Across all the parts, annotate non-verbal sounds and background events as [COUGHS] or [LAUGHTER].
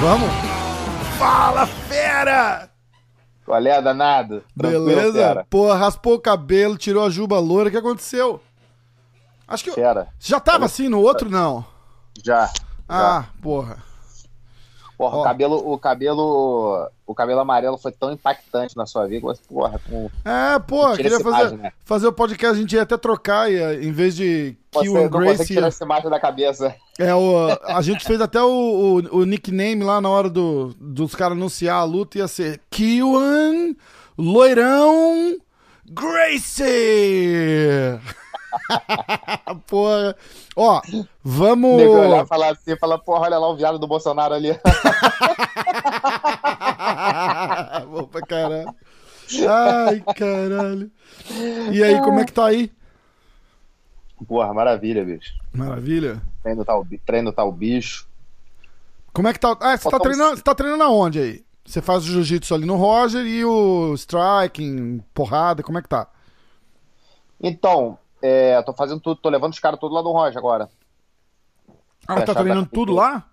Vamos? Fala, fera! Qual é, danado? Tranquilo, Beleza? fera. Pô, raspou o cabelo, tirou a juba loura, o que aconteceu? Acho que. Fera. Já tava assim no outro, não? Já. Ah, porra. Porra, Ó. o cabelo, o cabelo, o cabelo amarelo foi tão impactante na sua vida, mas, porra, com... É, pô, queria fazer, imagem, né? fazer o podcast, a gente ia até trocar, ia, em vez de você Kill não and Grace. tirar essa imagem da cabeça. É, o, a gente fez até o, o, o nickname lá na hora do, dos caras anunciar a luta, ia ser Kiwan Loirão Gracie! [LAUGHS] Porra. Ó, vamos. Nego olhar falar assim, falar, porra, olha lá o viado do Bolsonaro ali. [LAUGHS] Bom pra caralho. Ai, caralho. E aí, como é que tá aí? porra, maravilha, bicho. Maravilha. Treino tá o, treino tá o bicho. Como é que tá? Ah, você tá treinando, você tá treinando aonde aí? Você faz o jiu-jitsu ali no Roger e o striking, porrada, como é que tá? Então, é, tô fazendo tudo, tô levando os caras todos lá no Roger agora. Ah, tá treinando tudo lá?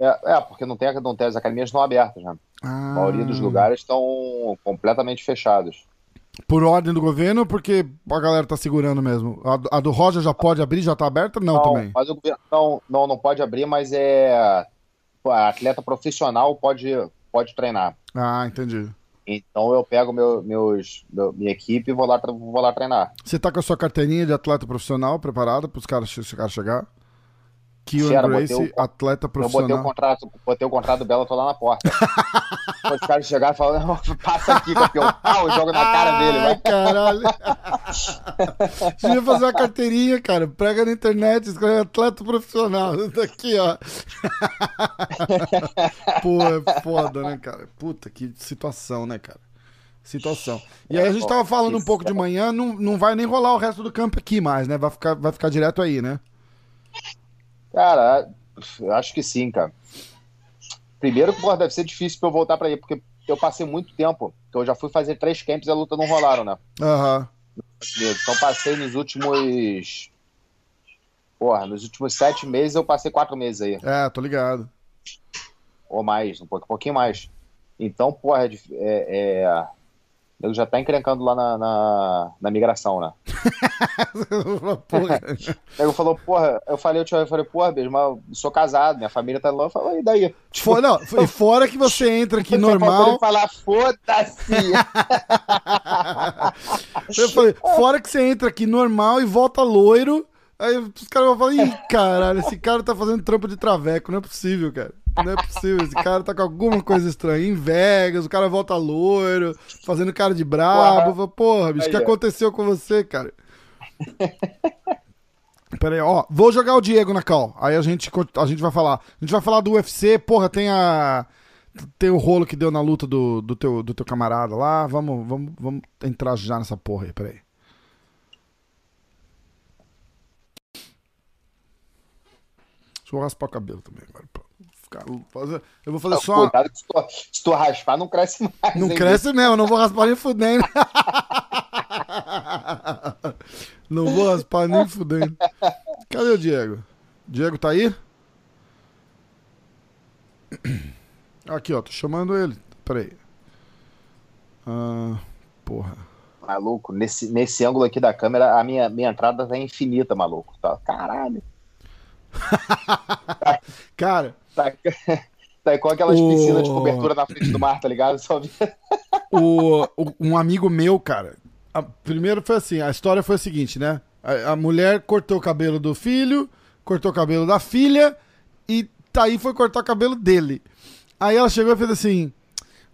É, é, porque não tem, não tem, as academias estão abertas, né? Ah, A maioria dos lugares estão completamente fechados. Por ordem do governo porque a galera tá segurando mesmo? A, do- a do Roger já pode abrir, já tá aberta? Não, também. mas o governo não, não, não pode abrir, mas é atleta profissional pode, pode treinar. Ah, entendi. Então eu pego meu, meus, meu- minha equipe e vou lá, vou lá treinar. Você tá com a sua carteirinha de atleta profissional preparada pros caras, che- caras chegar? And botei Grace, o- atleta Eu botei o profissional. contrato, botei o contrato do Bela, tô lá na porta. Os caras chegarem e falam, "Não, [LAUGHS] passa aqui, campeão. Pau, joga na cara dele, Ai, vai. caralho. Devia fazer uma carteirinha, cara. Prega na internet, escreve atleta profissional. Tá aqui, ó. [LAUGHS] Pô, é foda, né, cara? Puta, que situação, né, cara? Situação. E aí a gente tava falando um pouco de manhã, não, não vai nem rolar o resto do campo aqui mais, né? Vai ficar, vai ficar direto aí, né? Cara, eu acho que sim, cara. Primeiro que, porra, deve ser difícil pra eu voltar pra aí, porque eu passei muito tempo, que eu já fui fazer três camps e a luta não rolaram, né? Aham. Então passei nos últimos. Porra, nos últimos sete meses eu passei quatro meses aí. É, tô ligado. Ou mais, um pouquinho mais. Então, porra, é. dif- é, Eu já tá encrencando lá na, na, na migração, né? [LAUGHS] Porra. Aí eu falou, porra, eu falei, eu, te- eu falei, porra, beijo, mas eu sou casado, minha família tá lá. Eu falei, e daí? Fora, não, e fora que você entra aqui [LAUGHS] normal. ele falar, foda-se! [LAUGHS] Eu falei, fora que você entra aqui normal e volta loiro. Aí os caras vão falar, ih, caralho, esse cara tá fazendo trampo de traveco. Não é possível, cara. Não é possível. Esse cara tá com alguma coisa estranha. Em Vegas, o cara volta loiro, fazendo cara de brabo. Falo, Porra, bicho, o que aconteceu com você, cara? Pera aí, ó. Vou jogar o Diego na cal. Aí a gente, a gente vai falar. A gente vai falar do UFC. Porra, tem a. Tem o rolo que deu na luta do, do, teu, do teu camarada lá. Vamos, vamos, vamos entrar já nessa porra aí, peraí. Deixa eu raspar o cabelo também agora. Fazer- eu vou fazer só. Cuidado que se tu, se tu raspar, não cresce mais. Não hein, cresce mesmo, eu não vou raspar nem fudendo. [LAUGHS] Não vou raspar nem fudendo. Cadê o Diego? Diego tá aí? Aqui, ó, tô chamando ele. Peraí. Ah, porra. Maluco, nesse, nesse ângulo aqui da câmera, a minha, minha entrada tá infinita, maluco. Tá, caralho. [LAUGHS] Cara, Tá, [LAUGHS] tá igual aquelas O- piscinas de cobertura na frente do mar, tá ligado? Só o, o- um amigo meu, cara. a- primeiro foi assim, a história foi a seguinte, né? A, a mulher cortou o cabelo do filho, cortou o cabelo da filha e Thaí foi cortar o cabelo dele. Aí ela chegou e fez assim: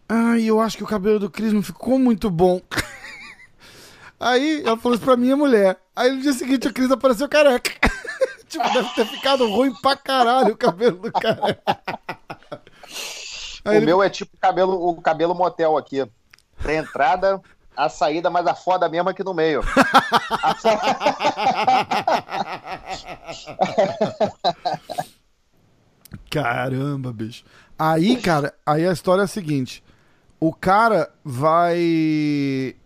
Ai, eu acho que o cabelo do Cris não ficou muito bom. [LAUGHS] Aí ela falou isso pra minha mulher. Aí no dia seguinte o Cris apareceu careca. [LAUGHS] tipo, deve ter ficado ruim pra caralho o cabelo do cara. Aí o ele- meu é tipo cabelo, o cabelo motel aqui. Tem a entrada, a saída, mas a foda mesmo aqui no meio. [LAUGHS] Caramba, bicho. Aí, cara, aí a história é a seguinte: o cara vai.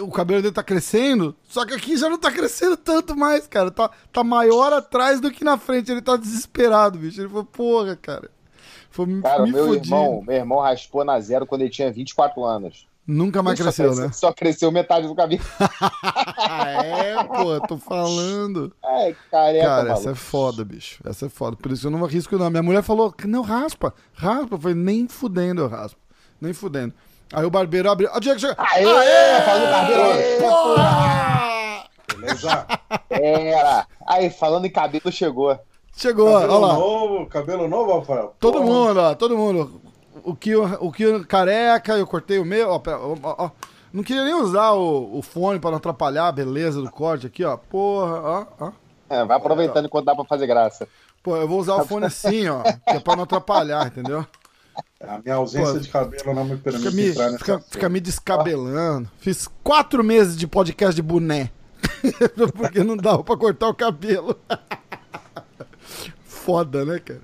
O cabelo dele tá crescendo, só que aqui já não tá crescendo tanto mais, cara. Tá, tá maior atrás do que na frente. Ele tá desesperado, bicho. Ele falou, porra, cara. Foi, cara, me meu irmão, meu irmão raspou na zero quando ele tinha 24 anos. Nunca mais cresceu, cresceu, né? Só cresceu metade do cabelo. [LAUGHS] é, pô, tô falando. É, careca, Cara, maluco. essa é foda, bicho. Essa é foda. Por isso eu não arrisco, não. Minha mulher falou, não, raspa, raspa. Eu falei, nem fudendo eu raspo. Nem fudendo. Aí o barbeiro abriu. Ah, Diego, chega. Aê, Aê do cabelo. Aê, porra! Beleza? Era. Aí, falando em cabelo, chegou. Chegou, Cabelo olha lá. novo, cabelo novo, Rafael. Todo Porra. mundo, ó, todo mundo. O que o que careca, eu cortei o meu, ó, pera, ó, ó, ó. Não queria nem usar o, o fone pra não atrapalhar a beleza do corte aqui, ó. Porra, ó, ó. É, vai aproveitando enquanto dá pra fazer graça. Pô, eu vou usar o fone assim, ó, que é pra não atrapalhar, entendeu? A minha ausência Pô, de cabelo não me permite Fica me, entrar nessa fica, fica me descabelando. Fiz quatro meses de podcast de boné. [LAUGHS] Porque não dava pra cortar o cabelo. [LAUGHS] Foda, né, cara?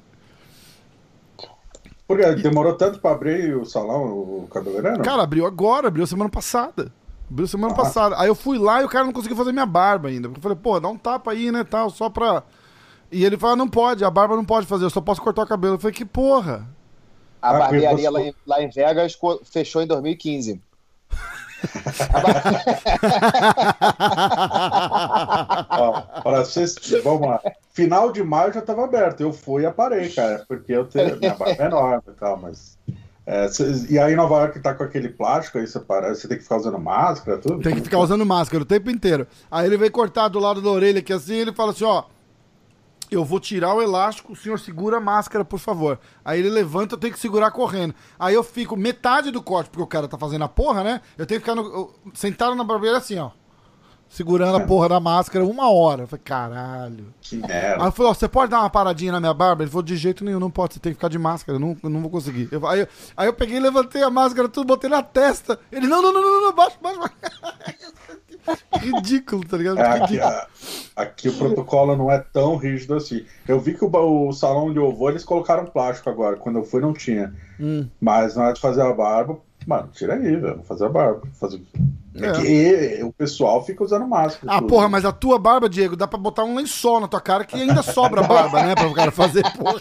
Por quê? Demorou tanto pra abrir o salão, o cabeleireiro? Cara, abriu agora, abriu semana passada. Abriu semana Ah. passada. Aí eu fui lá e o cara não conseguiu fazer minha barba ainda. Eu falei, pô, dá um tapa aí, né, tal, só pra... E ele falou, não pode, a barba não pode fazer, eu só posso cortar o cabelo. Eu falei, que porra? A Ah, barbearia você- lá em, lá em Vegas fechou em 2015. [LAUGHS] Ó, para vocês, vamos lá. Final de maio já tava aberto. Eu fui e aparei, cara, porque eu tenho minha barba é enorme e tal, mas. é, cês- e aí em Nova York tá com aquele plástico aí separado, você tem que ficar usando máscara, tudo. Tem que ficar usando máscara o tempo inteiro. Aí ele veio cortar do lado da orelha aqui assim, ele fala assim, ó. Eu vou tirar o elástico, o senhor segura a máscara, por favor. Aí ele levanta, eu tenho que segurar correndo. Aí eu fico metade do corte, porque o cara tá fazendo a porra, né? Eu tenho que ficar no, eu- sentado na barbeira assim, ó. Segurando a porra da máscara uma hora. Eu falei, caralho. Que Aí merda. eu falei, ó, você pode dar uma paradinha na minha barba? Ele falou, de jeito nenhum, não pode, você tem que ficar de máscara, eu não, eu não vou conseguir. Eu- aí, eu- aí eu peguei, levantei a máscara, tudo, botei na testa. Ele, não, não, não, não, não, baixa, baixa. baixa. [LAUGHS] [LAUGHS] Ridículo, tá ligado? É, aqui, a- aqui o protocolo não é tão rígido assim. Eu vi que o, o salão eu vou, eles colocaram plástico agora. Quando eu fui, não tinha. Hum. Mas na hora de fazer a barba, mano, tira aí, velho. Vou fazer a barba. Fazer... É. É. que o pessoal fica usando máscara. Ah, tudo. porra, mas a tua barba, Diego, dá pra botar um lençol na tua cara que ainda sobra barba, né? Pra o cara fazer, porra.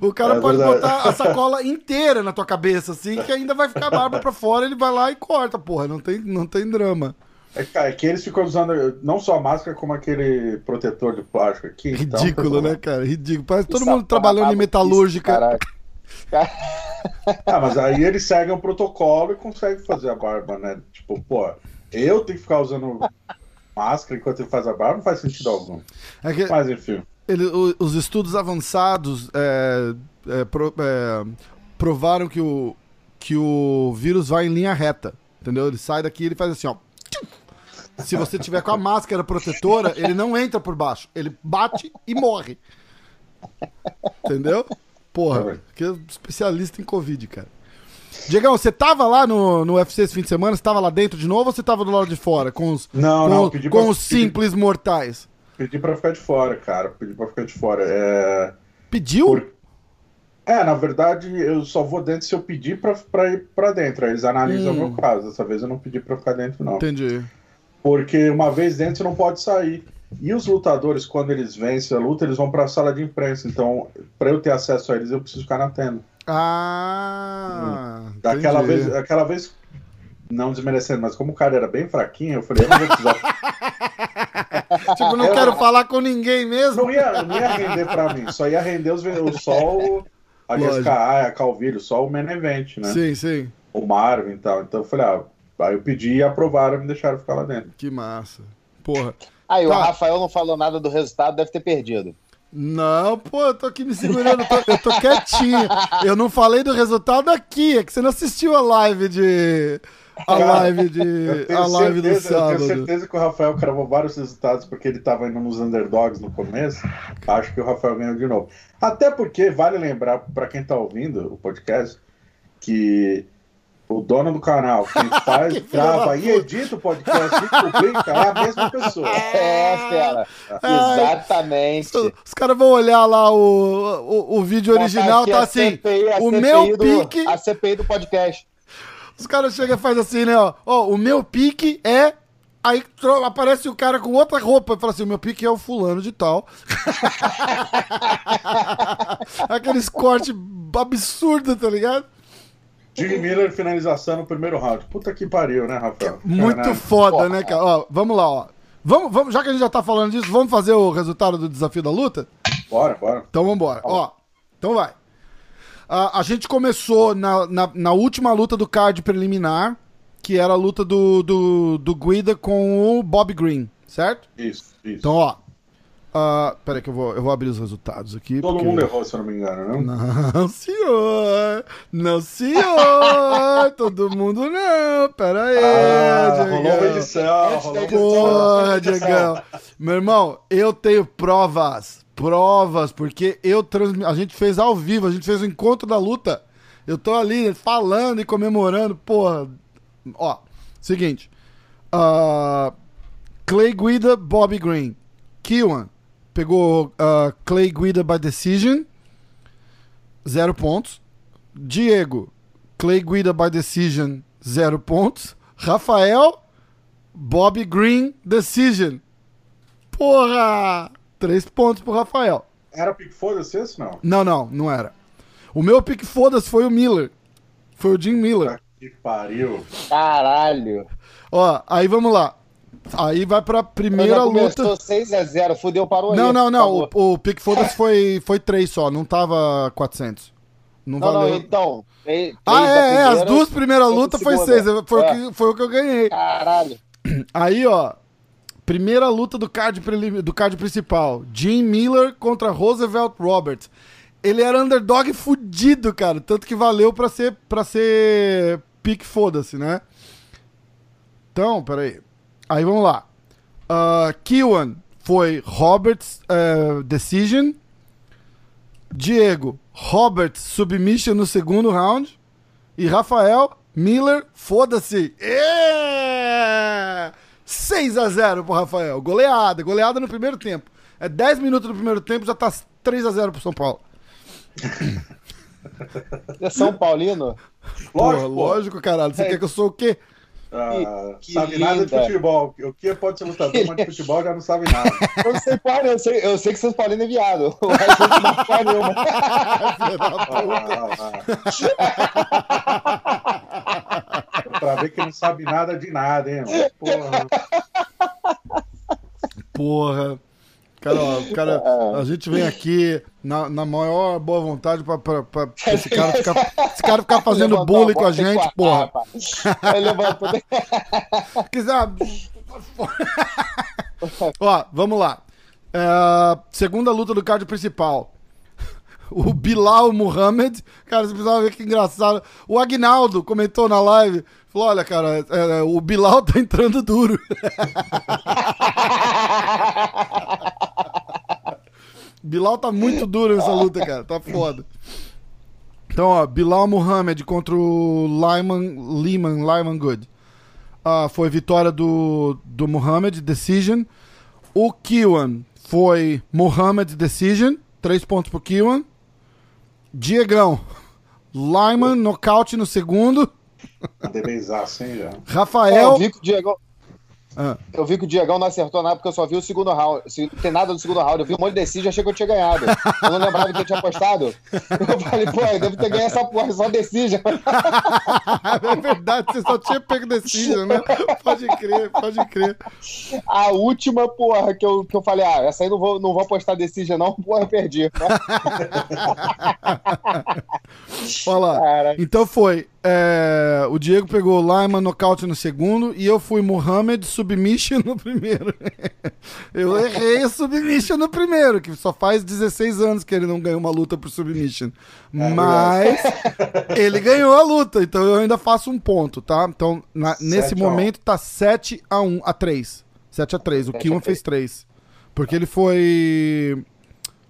O cara É pode botar a sacola inteira na tua cabeça, assim, que ainda vai ficar barba pra fora, ele vai lá e corta, porra. Não tem, não tem drama. É, cara, é que eles ficam usando não só a máscara, como aquele protetor de plástico aqui. então, Ridículo, pessoal- né, cara? Ridículo. Parece todo mundo trabalhando em metalúrgica. Caralho. [LAUGHS] Ah, mas aí eles seguem o protocolo e conseguem fazer a barba, né? Tipo, pô, eu tenho que ficar usando máscara enquanto ele faz a barba, não faz sentido algum. É que Mas enfim. ele- os estudos avançados é, é, pro- é, provaram que o, que o vírus vai em linha reta. Entendeu? Ele sai daqui e ele faz assim, ó. Se você tiver com a máscara protetora, ele não entra por baixo. Ele bate e morre. Entendeu? Porra, que é especialista em Covid, cara. Diegão, você tava lá no, no UFC esse fim de semana? Você tava lá dentro de novo ou você tava do lado de fora? Com os, Não, com, não, pedi com pra- os simples mortais? Pedi pra ficar de fora, cara. Pedi pra ficar de fora. É, Pediu? Por- é na verdade, eu só vou dentro se eu pedir pra, pra ir pra dentro. Aí Eles analisam Hum. o meu caso. Dessa vez eu não pedi pra ficar dentro, não. Entendi. Porque uma vez dentro você não pode sair. E os lutadores, quando eles vencem a luta, eles vão pra sala de imprensa. Então, pra eu ter acesso a eles, eu preciso ficar na tenda. Ah. Daquela entendi. vez, aquela vez, não desmerecendo, mas como o cara era bem fraquinho, eu falei, eu não vou precisar. [LAUGHS] Tipo, não Eu- quero falar com ninguém mesmo. não, ia, não ia render pra mim, só ia render os, o só o, a. Jessica a Calvillo, só o main event, né? Sim, sim. O Marvin e tal. Então eu falei, ah, aí eu pedi e aprovaram e me deixaram ficar lá dentro. Que massa. Porra. Aí, o Tá. Rafael não falou nada do resultado, deve ter perdido. Não, pô, eu tô aqui me segurando, eu tô, eu tô quietinho. Eu não falei do resultado aqui, é que você não assistiu a live de. A live de. A live do certeza, eu tenho sábado. certeza que o Rafael cravou vários resultados porque ele estava indo nos underdogs no começo. Acho que o Rafael ganhou de novo. Até porque vale lembrar para quem está ouvindo o podcast que o dono do canal, quem [LAUGHS] faz, Que grava e edita o podcast e publica é a mesma pessoa. [LAUGHS] É, fera. Ai. Exatamente. Os, os caras vão olhar lá o, o, o vídeo original, tá assim. CPI, o CPI meu do- pique. A CPI do podcast. Os caras chegam e fazem assim, né? Ó, ó, o meu pique é. Aí aparece o cara com outra roupa e fala assim: o meu pique é o fulano de tal. [LAUGHS] Aqueles cortes absurdos, tá ligado? Jimmy Miller finalização no primeiro round. Puta que pariu, né, Rafael? Muito foda, né, cara? Ó, vamos lá, ó. Vamos, vamos, já que a gente já tá falando disso, vamos fazer o resultado do desafio da luta? Bora, bora. Então vambora. Ó, então vai. A, a gente começou na, na, na última luta do card preliminar, que era a luta do, do, do Guida com o Bob Green, certo? Isso, isso. Então, ó. Uh, peraí que eu vou, eu vou abrir os resultados aqui. Todo porque- mundo errou, se eu não me engano, não? Não, [LAUGHS] senhor! Não, senhor! Todo mundo não! Pera aí, Ah, rolou uma edição, rolou uma edição. Porra, Diegão. Meu irmão, eu tenho provas. Provas, porque eu transmi... a gente fez ao vivo, a gente fez o encontro da luta. Eu tô ali falando e comemorando, porra. Ó, seguinte. Ah, Clay Guida, Bobby Green. Kiwan pegou ah, Clay Guida by decision. Zero pontos. Diego, Clay Guida by decision. Zero pontos. Rafael, Bobby Green decision. Porra! Três pontos pro Rafael. Era pique foda-se esse, não? Não, não, não era. O meu pique foda-se foi o Miller. Foi o Jim Miller. Que pariu. Caralho. Ó, aí vamos lá. Aí vai pra primeira Já luta. começou 6x0, fudeu, parou aí. Não, não, não. O, o pique foda-se foi, foi três só, não tava 400. Não, Não, não, valeu. então. três- ah, três da é, é. As primeira, duas primeiras lutas foi segunda. seis. Foi, É. o que, foi o que eu ganhei. Caralho. [CLEARS THROAT] Aí, ó. Primeira luta do card, prelim- do card principal. Jim Miller contra Roosevelt Roberts. Ele era underdog fudido, cara. Tanto que valeu pra ser, pra ser pique foda-se, né? Então, peraí. Aí vamos lá. Uh, Kiwan foi Roberts eh, Decision. Diego, Roberts Submission no segundo round. E Rafael Miller, foda-se. É! 6 a 0 pro Rafael. Goleada, goleada no primeiro tempo. É 10 minutos do primeiro tempo, já tá 3 a 0 pro São Paulo. É São Paulino? Porra, Lógico, pô. lógico, caralho. Você É. quer que eu sou o quê? Ah, Que- que sabe nada de linda. futebol. O que pode ser lutador, mas de [LAUGHS] futebol já não sabe nada. Eu não sei porra, eu sei, eu sei que São Paulino é viado. [LAUGHS] Eu não sei porra nenhuma. Ah, pra ver que não sabe nada de nada, hein, mano? Porra. Porra. Cara, ó, cara, [LAUGHS] a gente vem aqui na, na maior boa vontade pra, pra, pra [LAUGHS] esse, cara ficar, esse cara ficar fazendo Levantou bullying com a gente, guardar, porra. levantou, tem- quiser. Ó, vamos lá. É, segunda luta do card principal. [LAUGHS] O Bilal Muhammad. Cara, você precisava ver que engraçado. O Agnaldo comentou na live. Falou: olha, cara, é, o Bilal tá entrando duro. Bilal tá muito duro nessa luta, cara. Tá foda. Então, ó, Bilal Muhammad contra o Lyman, Lehman, Lyman Good. Ah, foi vitória do, do Muhammad, decision. O Kiwan foi Muhammad, decision. Três pontos pro Kiwan. Diegão, Lyman, nocaute no segundo. Mandei benzaço, hein, já. É, eu Rafael. vi que o Diegão. Ah. Eu vi que o Diegão não acertou nada porque eu só vi o segundo round. Se não tem nada do segundo round, eu vi um monte de decide e achei que eu tinha ganhado. Eu não lembrava que eu tinha apostado. Eu falei, pô, eu devo ter ganho essa porra, só decide. [LAUGHS] é verdade, você só tinha pego decision, né? Pode crer, pode crer. A última, porra, que eu, que eu falei, ah, essa aí não vou, não vou apostar decide, não, porra, eu perdi. [LAUGHS] Olha lá. Cara, Então foi. É, o Diego pegou Lyman nocaute no segundo e eu fui Muhammad submission no primeiro. [LAUGHS] eu errei o submission no primeiro, que só faz 16 anos que ele não ganhou uma luta por submission. Mas [LAUGHS] ele ganhou a luta, então eu ainda faço um ponto, tá? Então na- nesse a momento tá 7 a 1 a 3. 7 a 3. O a Kiwan fez 3. Porque ele foi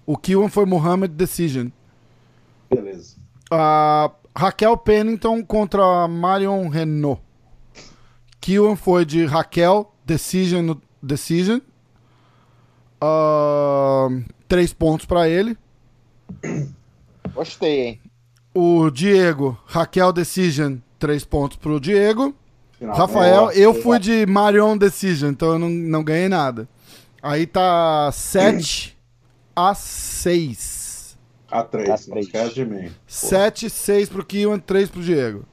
o Kiwan foi Muhammad decision. Beleza. A Raquel Pennington contra Marion Renault. Kiwan foi de Raquel, Decision. decision. Ah, três pontos pra ele. gostei, hein? O Diego, Raquel Decision, Três pontos pro Diego. Finalmente. Rafael, eu Boa. fui de Marion Decision, então eu não, não ganhei nada. Aí tá 7 a 6. A três, A não esquece de mim. 7, 6 pro Kiwan, 3 pro Diego.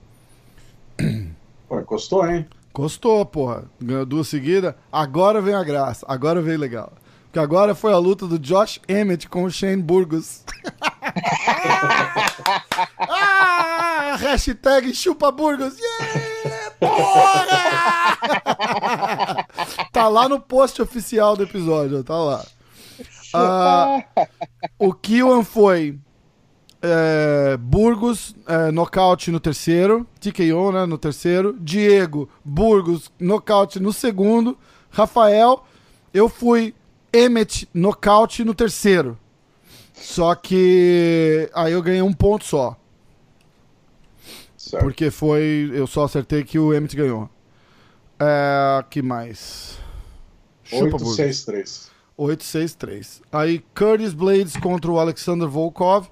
[CLEARS THROAT] Pô, encostou, hein? Gostou, porra. Ganhou duas seguidas. Agora vem a graça. Agora veio legal. Porque agora foi a luta do Josh Emmett com o Shane Burgos. [LAUGHS] ah, hashtag chupa Burgos. Yeah, porra! [LAUGHS] tá lá no post oficial do episódio, tá lá. Ah, o Kiwan foi é, Burgos, é, nocaute no terceiro. TKO, né? No terceiro. Diego, Burgos, nocaute no segundo. Rafael, eu fui Emmet, nocaute no terceiro. Só que aí eu ganhei um ponto só. Certo. Porque foi. Eu só acertei que o Emmet ganhou. É, que mais? Chupa, 8, Burgos. 6, 3. 863. Aí Curtis Blades contra o Alexander Volkov.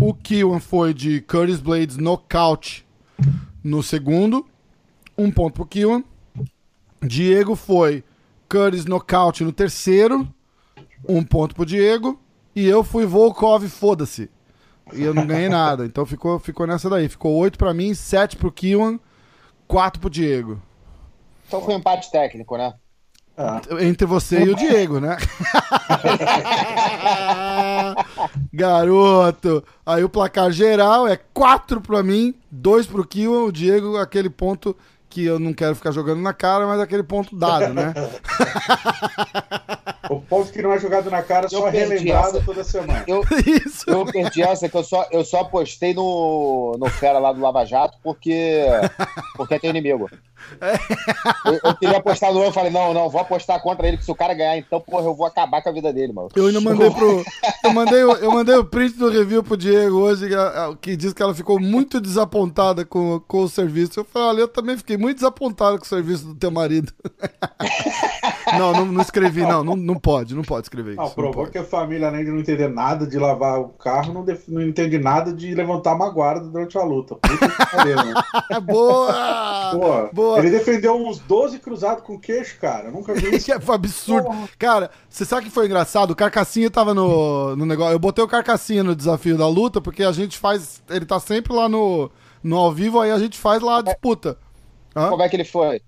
O Kiwan foi de Curtis Blades nocaute no segundo. Um ponto pro Kiwan. Diego foi Curtis nocaute no terceiro. Um ponto pro Diego. E eu fui Volkov, foda-se. E eu não ganhei nada. Então ficou, ficou nessa daí. Ficou 8 pra mim, 7 pro Kiwan, 4 pro Diego. Então foi um empate técnico, né? É. Entre você e o Diego, né? [LAUGHS] Garoto. Aí o placar geral é 4 pra mim, 2 pro Kiwan, o Diego, aquele ponto que eu não quero ficar jogando na cara, mas aquele ponto dado, né? [LAUGHS] O ponto que não é jogado na cara, Eu só perdi relembrado essa. toda semana. Eu, [LAUGHS] Isso. eu perdi essa que eu só, eu só apostei no, no Fera lá do Lava Jato porque, porque tem inimigo. Eu, eu queria apostar no eu falei, não, não, vou apostar contra ele, que se o cara ganhar, então, porra, eu vou acabar com a vida dele, mano. Eu ainda mandei pro. Eu mandei, o- eu mandei o print do review pro Diego hoje, que diz que ela ficou muito desapontada com, com o serviço. Eu falei, olha, eu também fiquei muito desapontado com o serviço do teu marido. [LAUGHS] não, não, não escrevi, não, não. Não pode, não pode escrever isso. Não, não provou que a família, além de não entender nada de lavar o carro, não, def- não entende nada de levantar uma guarda durante a luta. Puta que pariu, né? É [LAUGHS] boa! Pô, Boa. Ele defendeu uns 12 cruzados com queixo, cara. Eu nunca vi isso. Que [LAUGHS] foi absurdo. Cara, você sabe que foi engraçado? O Carcassinha tava no, no negócio. Eu botei o Carcassinha no desafio da luta, porque a gente faz. Ele tá sempre lá no, no ao vivo, aí a gente faz lá a disputa. Hã? Como é que ele foi?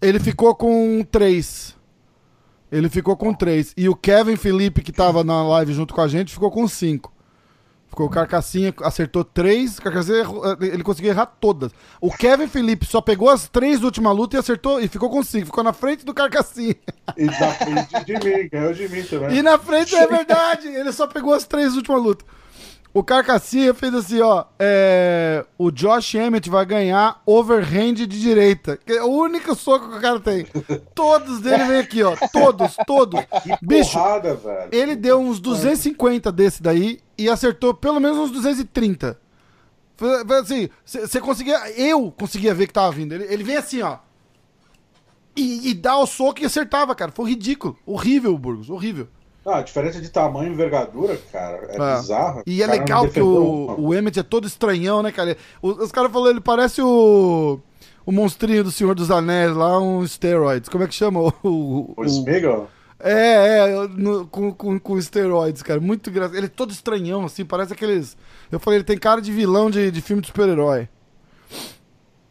Ele ficou com três. Ele ficou com três. E o Kevin Felipe, que tava na live junto com a gente, ficou com cinco. Ficou o Carcassinha, acertou três. Carcassinha errou- ele conseguiu errar todas. O Kevin Felipe só pegou as três da última luta e acertou e ficou com cinco. Ficou na frente do Carcassinha. E da frente de mim, ganhou de mim também. E na frente é verdade, ele só pegou as três da última luta. O Carcassinha fez assim, ó. é, o Josh Emmett vai ganhar overhand de direita. Que é o único soco que o cara tem. Todos dele vem aqui, ó. Todos, todos. [LAUGHS] Que Bicho, porrada, velho. ele deu uns 250 desse daí e acertou pelo menos uns 230. Foi, foi assim, você conseguia. Eu conseguia ver que tava vindo. Ele, ele vem assim, ó. E, e dá o soco e acertava, cara. Foi ridículo. Horrível, Burgos. Horrível. Ah, a diferença de tamanho e envergadura, cara, é, É. bizarra. E é legal que o, o Emmett é todo estranhão, né, cara? O- os caras falaram, ele parece o. O monstrinho do Senhor dos Anéis lá, um steroids. Como é que chama? [LAUGHS] O, o- O Smeagol? É, é, no- com, com, com esteroides, cara. Muito engraçado. Ele é todo estranhão, assim, parece aqueles. Eu falei, ele tem cara de vilão de, de filme de super-herói.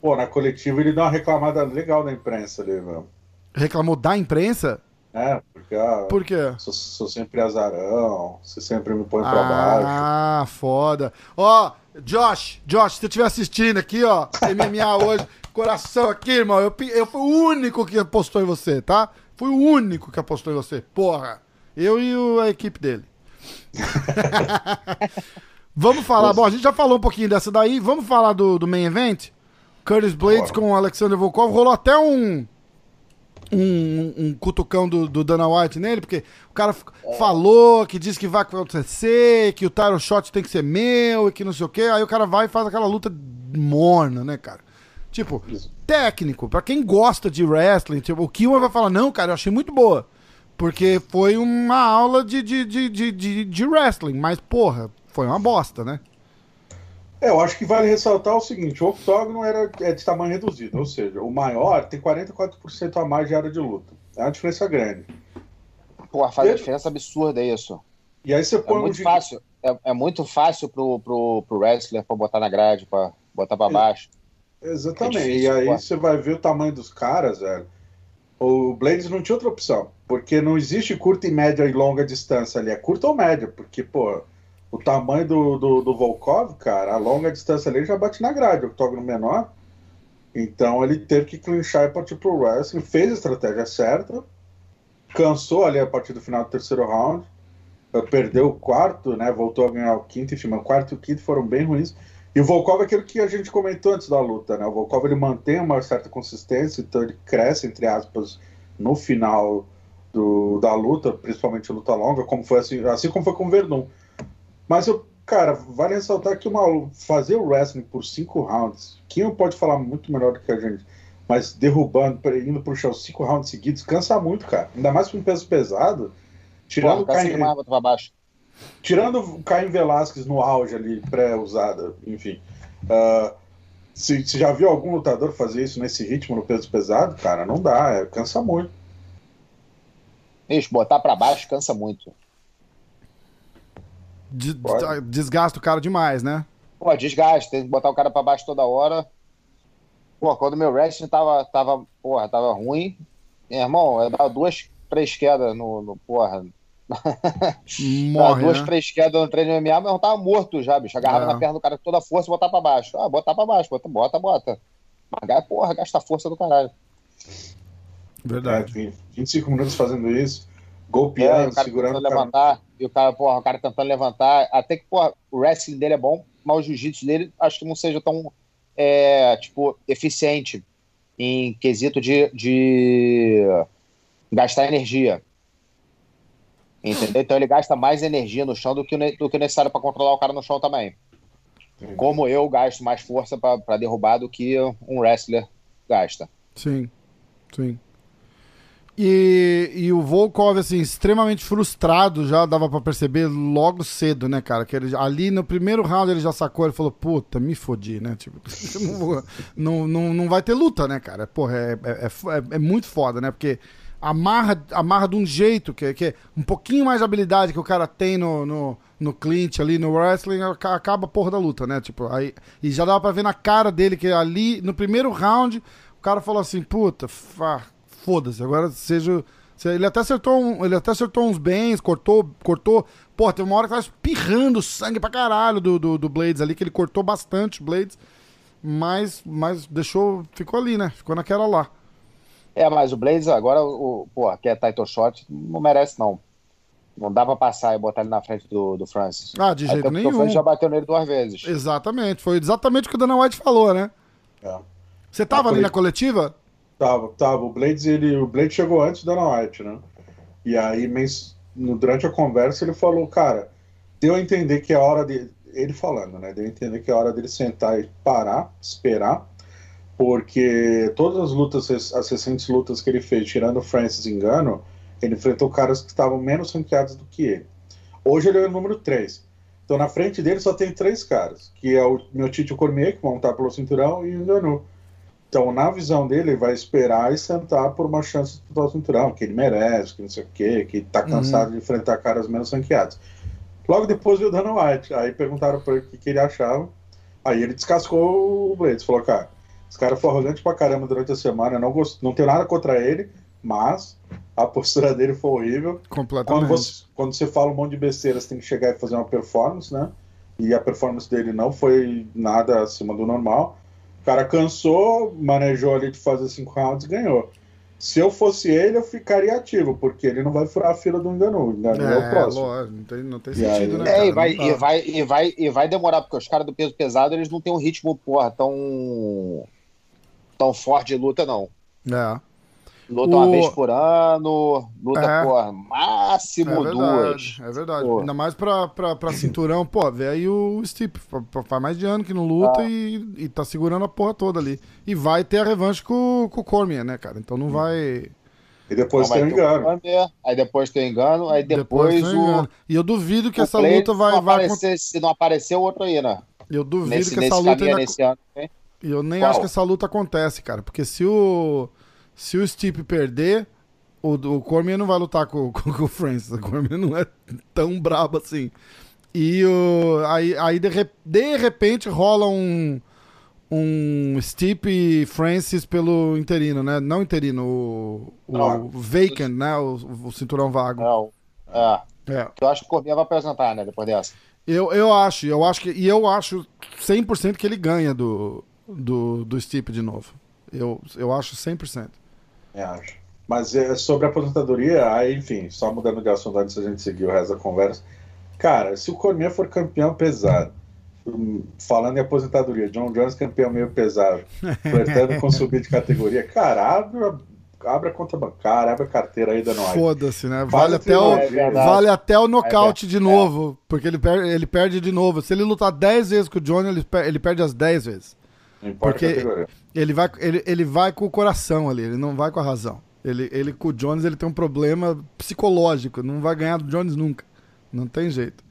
Pô, na coletiva ele deu uma reclamada legal da imprensa ali, meu. Reclamou da imprensa? É, porque ah, Por quê? sou, sou sempre azarão, você sempre me põe pra baixo. Ah, foda. Ó, Josh, Josh, se você estiver assistindo aqui, ó, MMA hoje, coração aqui, irmão, eu, eu fui o único que apostou em você, tá? Fui o único que apostou em você, porra. Eu e o- a equipe dele. [LAUGHS] vamos falar, bom, a gente já falou um pouquinho dessa daí, vamos falar do, do main event? Curtis Blades Bora. com o Alexander Volkov, rolou até um um, um cutucão do, do Dana White nele, porque o cara f- falou que diz que vai acontecer, que o title shot tem que ser meu e que não sei o que. Aí o cara vai e faz aquela luta morna, né, cara? Tipo, Isso. técnico, pra quem gosta de wrestling, tipo, o Kiwan vai falar, não, cara, eu achei muito boa. Porque foi uma aula de, de, de, de, de, de wrestling, mas, porra, foi uma bosta, né? É, eu acho que vale ressaltar o seguinte: o octógono era, é de tamanho reduzido, ou seja, o maior tem 44% a mais de área de luta. É uma diferença grande. Porra, faz uma diferença absurda isso. E aí você põe é muito um fácil, é, é, muito fácil pro, pro, pro wrestler pra botar na grade, pra botar pra baixo. Exatamente. É difícil, e aí você vai ver o tamanho dos caras, velho. O Blades não tinha outra opção, porque não existe curta e média e longa distância ali, é curta ou média, porque, pô, o tamanho do, do, do Volkov, cara, a longa distância ali já bate na grade, o octógono menor. Então ele teve que clinchar e partir pro wrestling, fez a estratégia certa, cansou ali a partir do final do terceiro round, eh, perdeu o quarto, né? Voltou a ganhar o quinto, enfim, o quarto e o quinto foram bem ruins. E o Volkov é aquilo que a gente comentou antes da luta, né? O Volkov ele mantém uma certa consistência, então ele cresce, entre aspas, no final do, da luta, principalmente luta longa, como foi assim, assim como foi com o Verdun. Mas eu, cara, vale ressaltar que fazer o wrestling por cinco rounds, quem pode falar muito melhor do que a gente, mas derrubando, indo pro chão cinco rounds seguidos, cansa muito, cara. Ainda mais com um peso pesado. Tirando o Caim, tirando o Caim Velasquez no auge ali, pré-usada, enfim. Uh, se, se, já viu algum lutador fazer isso nesse ritmo no peso pesado, cara, não dá, é, cansa muito. Isso, botar para baixo cansa muito. Desgasta o cara demais, né? Pô, desgaste, tem que botar o cara para baixo toda hora. Pô, quando meu wrestling tava, tava, porra, tava ruim, meu irmão, eu dava duas, três quedas no, no porra. [LAUGHS] Morre, duas, né? três quedas no treino MMA, mas eu tava morto já, bicho. Agarrava é. na perna do cara com toda a força e botar pra baixo. Ah, botar pra baixo, bota, bota, bota. Mas, porra, gasta força do caralho. Verdade. É, 25 minutos fazendo isso, golpeando, é, segurando. o cara. levantar, e o cara, porra, o cara tentando levantar. Até que, porra, o wrestling dele é bom, mas o jiu-jitsu dele acho que não seja tão, é, tipo, eficiente em quesito de, de gastar energia. Entendeu? Então ele gasta mais energia no chão do que, do que necessário para controlar o cara no chão também. Como eu gasto mais força para derrubar do que um wrestler gasta. Sim, sim. E, e o Volkov, assim, extremamente frustrado, já dava para perceber logo cedo, né, cara? Que ele, ali no primeiro round ele já sacou, ele falou, puta, me fodi, né? Tipo, [LAUGHS] não, não, não vai ter luta, né, cara? Porra, é, é, é, é muito foda, né? Porque amarra, amarra de um jeito, que, que é um pouquinho mais de habilidade que o cara tem no, no, no clinch ali, no wrestling, acaba a porra da luta, né? Tipo, aí, e já dava pra ver na cara dele que ali, no primeiro round, o cara falou assim, puta, foda-se, agora seja... Ele até acertou, um, ele até acertou uns bens, cortou, cortou. Pô, teve uma hora que tava espirrando sangue pra caralho do, do, do Blades ali, que ele cortou bastante Blades. Mas, mas deixou. Ficou ali, né? Ficou naquela lá. É, mas o Blaze agora, o, pô, que é title shot, não merece não. Não dá pra passar e botar ele na frente do, do Francis. Ah, de jeito nenhum. O Francis já bateu nele duas vezes. Exatamente, foi exatamente o que o Dana White falou, né? É. Você tava ali na coletiva? Tava, tava. O Blades, ele, o Blade chegou antes do Dana White, né? E aí, durante a conversa, ele falou, cara, deu a entender que é hora de. Ele falando, né? Deu a entender que é hora dele sentar e parar, esperar porque todas as lutas, as recentes lutas que ele fez, tirando o Francis Engano, ele enfrentou caras que estavam menos ranqueados do que ele. Hoje ele é o número 3. Então na frente dele só tem três caras, que é o meu Tito Cormier, que vão estar pelo cinturão, e o Engano. Então, na visão dele, ele vai esperar e sentar por uma chance de o cinturão, que ele merece, que não sei o quê, que tá cansado uhum. de enfrentar caras menos ranqueados. Logo depois veio o Dana White. Aí perguntaram para ele o que, que ele achava. Aí ele descascou o Blades. Falou, cara, esse cara foi arrogante pra caramba durante a semana. Não, gost... não tenho nada contra ele, mas a postura dele foi horrível. Completamente. Quando você, quando você fala um monte de besteira, você tem que chegar e fazer uma performance, né? E a performance dele não foi nada acima do normal. O cara cansou, manejou ali de fazer cinco rounds e ganhou. Se eu fosse ele, eu ficaria ativo, porque ele não vai furar a fila do engano. O engano é, é o próximo. Lógico, não tem, não tem sentido, aí, né? É, e vai, e, vai, e, vai, e vai demorar, porque os caras do peso pesado, eles não têm um ritmo, porra, tão tão forte de luta, não. É. Luta o... uma vez por ano, luta, é. por máximo é verdade, duas. É verdade. Pô. Ainda mais pra, pra, pra [CLEARS THROAT] cinturão, pô, vê aí o Stipe. Faz mais de ano que não luta ah. e, e tá segurando a porra toda ali. E vai ter a revanche com, com o Cormier, né, cara? Então não vai. E depois não, tem o engano. aí depois tem engano, aí depois, depois o. Engano. E eu duvido que essa luta vai. Não vai aparecer, Se não aparecer o outro aí, né? Eu duvido nesse, que essa luta ainda... Hein? Eu nem Qual? acho que essa luta acontece, cara. Porque se o. Se o Stipe perder, o, o Cormier não vai lutar com, [LAUGHS] com, com o Francis. O Cormier não é tão brabo assim. E o, aí, aí de, de repente rola um um Stipe Francis pelo interino, né? Não interino, o, o não, vacant, né? O, o, cinturão vago. Não, é. é. Eu acho que o Cormier vai apresentar, né? Depois dessa. Eu, eu acho, eu acho que. E eu acho 100% que ele ganha do, do, do Stipe de novo. Eu, eu acho 100%. É, acho. Mas é, sobre a aposentadoria, aí, enfim, só mudando de assunto antes da gente seguir o resto da conversa. Cara, se o Cormier for campeão pesado falando em aposentadoria, John Jones campeão meio pesado, flertando com subir de categoria, cara, abre, abre a conta bancária, abre a carteira aí da Noite. Foda-se, né? Vale até, o, é vale até o nocaute é de novo, porque ele, per ele perde de novo. Se ele lutar 10 vezes com o Johnny, ele, per ele perde as 10 vezes. Não importa porque ele vai, ele, ele vai com o coração ali, ele não vai com a razão. Ele, ele com o Jones ele tem um problema psicológico, não vai ganhar do Jones nunca. Não tem jeito.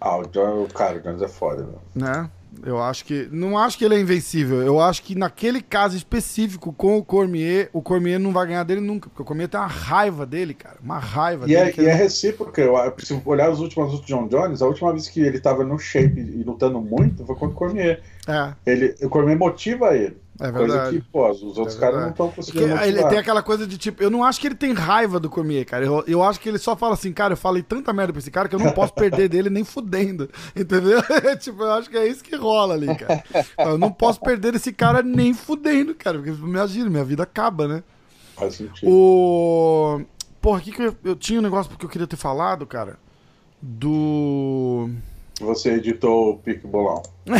Ah, o, o cara, o Jones é foda, meu. Né? Eu acho que. Não acho que ele é invencível. Eu acho que naquele caso específico com o Cormier, o Cormier não vai ganhar dele nunca. Porque o Cormier tem uma raiva dele, cara. Uma raiva e dele. É, e é recíproco. Eu, se olhar os últimos do John Jones, a última vez que ele tava no shape e lutando muito foi contra o Cormier. É. Ele, o Cormier motiva ele. É verdade. Coisa que, pô, os outros é caras não estão conseguindo. ele tem aquela coisa de tipo, eu não acho que ele tem raiva do Cormier, cara. Eu, eu acho que ele só fala assim, cara, eu falei tanta merda pra esse cara que eu não posso perder [LAUGHS] dele nem fudendo. Entendeu? [LAUGHS] tipo, eu acho que é isso que rola ali, cara. Eu não posso perder esse cara nem fudendo, cara. Porque imagina, minha vida acaba, né? Faz sentido. O. Porra, aqui que eu, eu tinha um negócio que eu queria ter falado, cara. Do. Você editou o Pique Bolão. [LAUGHS]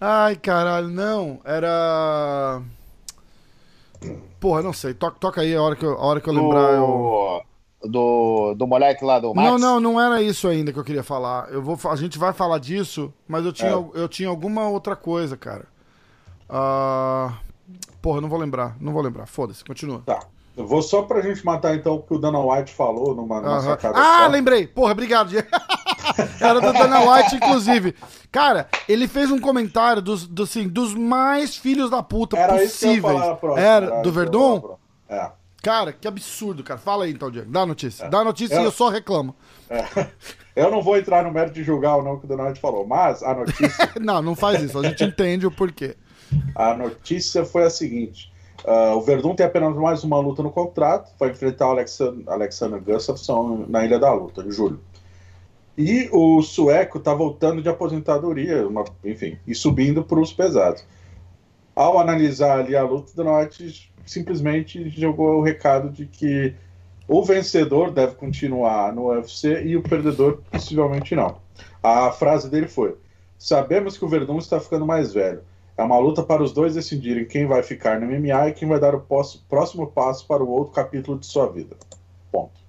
Ai, caralho, não. Era. Porra, não sei. Toca, toca aí a hora que eu, a hora que eu lembrar. Eu... Do, do moleque lá do Max? Não, não, não era isso ainda que eu queria falar. Eu vou, a gente vai falar disso, mas eu tinha, é. eu tinha alguma outra coisa, cara. Uh... Porra, não vou lembrar. Não vou lembrar. Foda-se, continua. Tá. Eu vou só pra gente matar então o que o Dana White falou numa, numa sacada. Ah, só. lembrei. Porra, obrigado. [LAUGHS] Era do Dana White, inclusive. Cara, ele fez um comentário dos, dos, assim, dos mais filhos da puta Era possíveis. Era do Verdun? É. Cara, que absurdo, cara. Fala aí então, Diego. Dá a notícia. É. Dá a notícia eu... e eu só reclamo. É. Eu não vou entrar no mérito de julgar ou não que o Dana White falou, mas a [LAUGHS] notícia. não, não faz isso. A gente entende o porquê. A notícia foi a seguinte. Uh, o Verdun tem apenas mais uma luta no contrato, vai enfrentar o Alexander, Alexander Gustafsson na Ilha da Luta, em julho. E o sueco está voltando de aposentadoria, uma, enfim, e subindo para os pesados. Ao analisar ali a luta, o Norte simplesmente jogou o recado de que o vencedor deve continuar no UFC e o perdedor possivelmente não. A frase dele foi: Sabemos que o Verdun está ficando mais velho. É uma luta para os dois decidirem quem vai ficar no MMA e quem vai dar o próximo passo para o outro capítulo de sua vida. Ponto.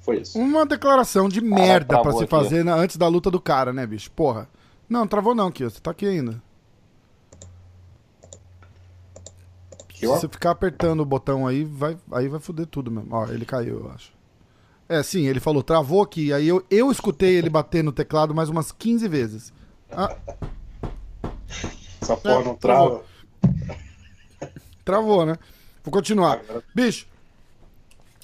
Foi isso. Uma declaração de merda para se fazer na, antes da luta do cara, né, bicho? Porra. Não, travou não, Kio. Você tá aqui ainda. Se você ficar apertando o botão aí, vai, aí vai foder tudo mesmo. Ó, ele caiu, eu acho. É, sim, ele falou, travou aqui. Aí eu, eu escutei ele bater no teclado mais umas 15 vezes. Ah. [LAUGHS] Essa porra é, não trava. [LAUGHS] Travou. né? Vou continuar. Bicho,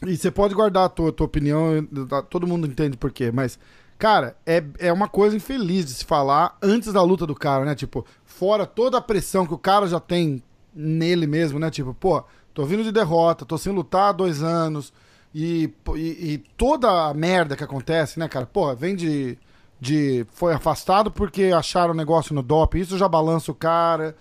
e você pode guardar a tua, tua opinião, todo mundo entende por quê, mas, cara, é, é uma coisa infeliz de se falar antes da luta do cara, né? Tipo, fora toda a pressão que o cara já tem nele mesmo, né? Tipo, pô, tô vindo de derrota, tô sem lutar há dois anos, e, e, e toda a merda que acontece, né, cara? Pô, vem de de foi afastado porque acharam o negócio no DOP, isso já balança o cara.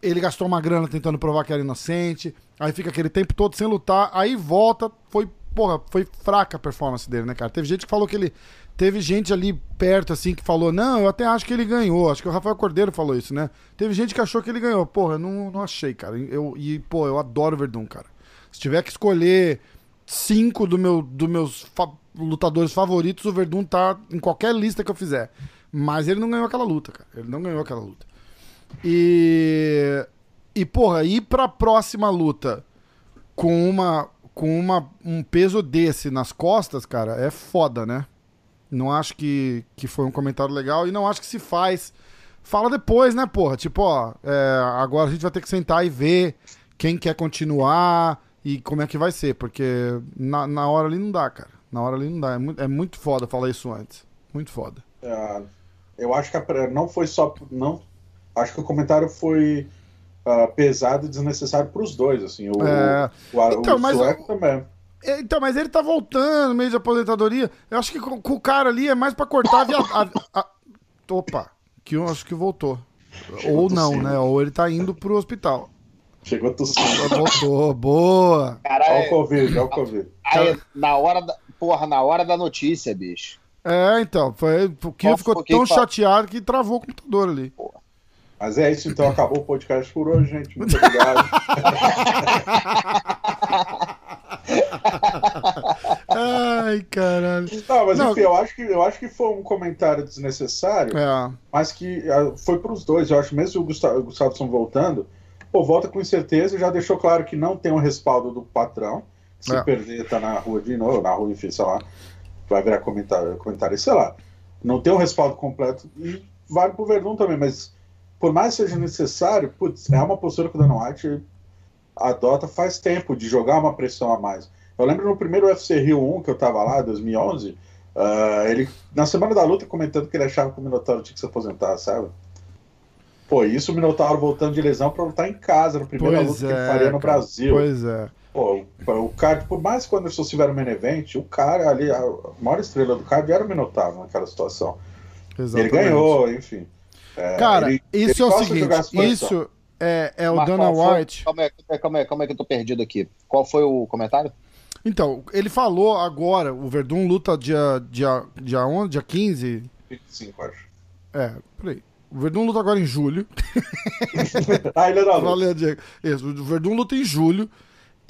Ele gastou uma grana tentando provar que era inocente. Aí fica aquele tempo todo sem lutar, aí volta, foi, porra, foi fraca a performance dele, né, cara? Teve gente que falou que ele teve gente ali perto assim que falou: "Não, eu até acho que ele ganhou". Acho que o Rafael Cordeiro falou isso, né? Teve gente que achou que ele ganhou. Porra, eu não, não achei, cara. Eu e pô, eu adoro o Verdun, cara. Se tiver que escolher cinco do meu, dos meus lutadores favoritos, o Verdun tá em qualquer lista que eu fizer. Mas ele não ganhou aquela luta, cara. Ele não ganhou aquela luta. E. E, porra, ir pra próxima luta com uma. Com uma, um peso desse nas costas, cara, é foda, né? Não acho que, que foi um comentário legal e não acho que se faz. Fala depois, né, porra? Tipo, ó, é, agora a gente vai ter que sentar e ver quem quer continuar e como é que vai ser, porque na, na hora ali não dá, cara. Na hora ali não dá. É muito, é muito foda falar isso antes. Muito foda. É, eu acho que a, não foi só. Não, acho que o comentário foi uh, pesado e desnecessário para os dois, assim. O, é... o, o, então, o mas sueco também. É, então, mas ele tá voltando meio de aposentadoria. Eu acho que com, com o cara ali é mais pra cortar a, via... a, a... Opa, que eu acho que voltou. Chegou Ou não, né? Ou ele tá indo pro hospital. Chegou tossindo. Voltou, boa. Caralho. Olha o Covid, olha o Covid. Aí, na hora da, porra, na hora da notícia, bicho. É, então, foi, o Kio ficou tão chateado que travou o computador ali. Porra. Mas é isso, então acabou o podcast por hoje, gente. Muito obrigado. Ai, caralho. Não, mas Não. enfim, eu acho, que, eu acho que foi um comentário desnecessário, é. mas que uh, foi para os dois. Eu acho mesmo o Gustavo, o Gustavo voltando, pô, volta com incerteza já deixou claro que não tem um respaldo do patrão. Se é. perder, tá na rua de novo, na rua, enfim, sei lá, vai virar comentário, comentário, sei lá. Não tem um respaldo completo e vale pro Verdun também, mas por mais seja necessário, putz, é uma postura que o Dana White adota faz tempo, de jogar uma pressão a mais. Eu lembro no primeiro UFC Rio 1 que eu tava lá, 2011, uh, ah, ele, na semana da luta, comentando que ele achava que o Minotauro tinha que se aposentar, sabe? Pô, isso o Minotauro voltando de lesão pra lutar em casa, no primeiro luta é, que ele é, faria no Brasil. Pois é. Pô, o, card, por mais que quando eles tiveram um main event, o cara ali, a maior estrela do card era o Minotauro naquela situação. Exatamente. Ele ganhou, enfim. É, cara, ele, isso ele é o seguinte, isso é, é o Mas Dana White. Calma aí, calma aí, calma aí que eu tô perdido aqui. Qual foi o comentário? Então, ele falou agora, o Verdun luta dia, dia, dia 11, dia 15? 25, acho. É, por aí. O Verdun luta agora em julho. [LAUGHS] ah, ele é da Valeu, Diego. Isso, o Verdun luta em julho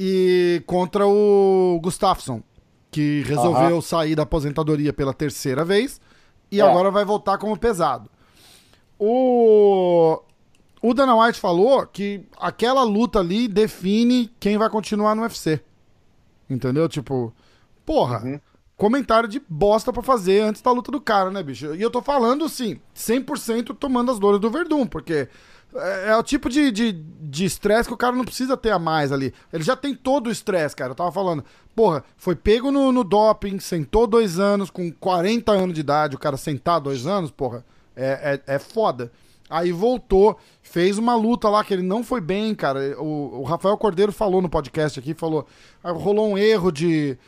e contra o Gustafsson, que resolveu sair da aposentadoria pela terceira vez e é. agora vai voltar como pesado. O o Dana White falou que aquela luta ali define quem vai continuar no UFC. Entendeu? Tipo, porra, uhum. comentário de bosta para fazer antes da luta do cara, né, bicho? E eu tô falando, assim, 100% tomando as dores do Verdun, porque é, é o tipo de estresse de, que o cara não precisa ter a mais ali. Ele já tem todo o estresse, cara. Eu tava falando, porra, foi pego no, no doping, sentou dois anos, com 40 anos de idade, o cara sentar dois anos, porra, é, é, é foda. Aí voltou, fez uma luta lá que ele não foi bem, cara. O, o Rafael Cordeiro falou no podcast aqui, falou, ah, rolou um erro de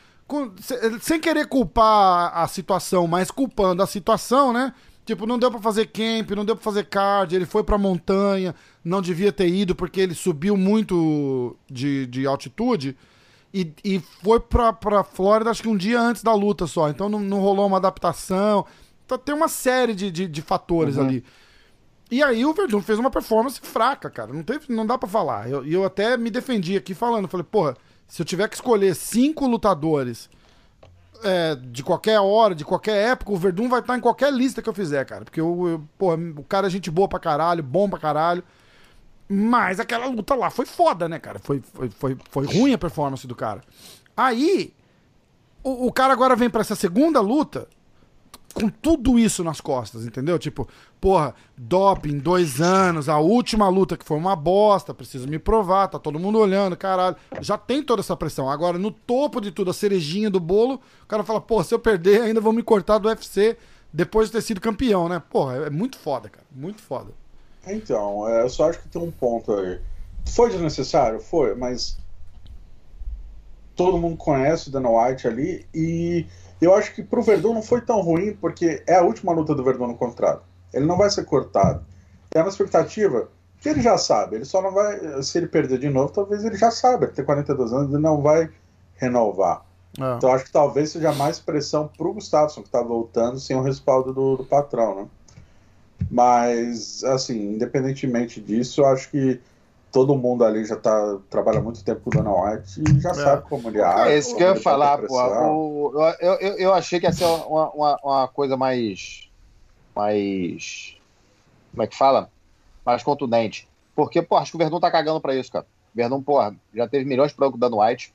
sem querer culpar a situação, mas culpando a situação, né? Tipo, não deu para fazer camp, não deu para fazer card, ele foi pra montanha, não devia ter ido porque ele subiu muito de, de altitude e, e foi pra, pra Flórida acho que um dia antes da luta só, então não, não rolou uma adaptação. Então, tem uma série de, de, de fatores uhum. ali. E aí o Verdun fez uma performance fraca, cara. Não, teve, não dá para falar. E eu, eu, até me defendi aqui falando. Falei, porra, se eu tiver que escolher cinco lutadores é, de qualquer hora, de qualquer época, o Verdun vai estar em qualquer lista que eu fizer, cara. Porque eu, eu, porra, o cara é gente boa pra caralho, bom pra caralho. Mas aquela luta lá foi foda, né, cara? Foi, foi, foi, foi ruim a performance do cara. Aí, o, o cara agora vem para essa segunda luta com tudo isso nas costas, entendeu? Tipo, porra, doping, dois anos, a última luta que foi uma bosta, preciso me provar, tá todo mundo olhando, caralho. Já tem toda essa pressão. Agora, no topo de tudo, a cerejinha do bolo, o cara fala, pô, se eu perder, ainda vou me cortar do UFC depois de ter sido campeão, né? Porra, é muito foda, cara. Muito foda. Então, é, eu só acho que tem um ponto aí. Foi desnecessário? Foi, mas todo mundo conhece o Dana White ali e eu acho que pro Verdun não foi tão ruim, porque é a última luta do Verdun no contrato. Ele não vai ser cortado. Tem uma expectativa que ele já sabe. Ele só não vai. Se ele perder de novo, talvez ele já saiba. Ele tem 42 anos, ele não vai renovar. É. Então acho que talvez seja mais pressão pro Gustafsson, que tá voltando sem o respaldo do, do patrão, né? Mas, assim, independentemente disso, eu acho que todo mundo ali já tá, trabalha muito tempo com o Dana White e já é. sabe como ele age. É isso que eu ia falar, pô. O, eu, eu, eu achei que ia ser uma, uma, uma, coisa mais. mais. Como é que fala? Mais contundente. Porque, pô, acho que o Verdun tá cagando pra isso, cara. O Verdun, pô, já teve milhões de problemas com o Dana White.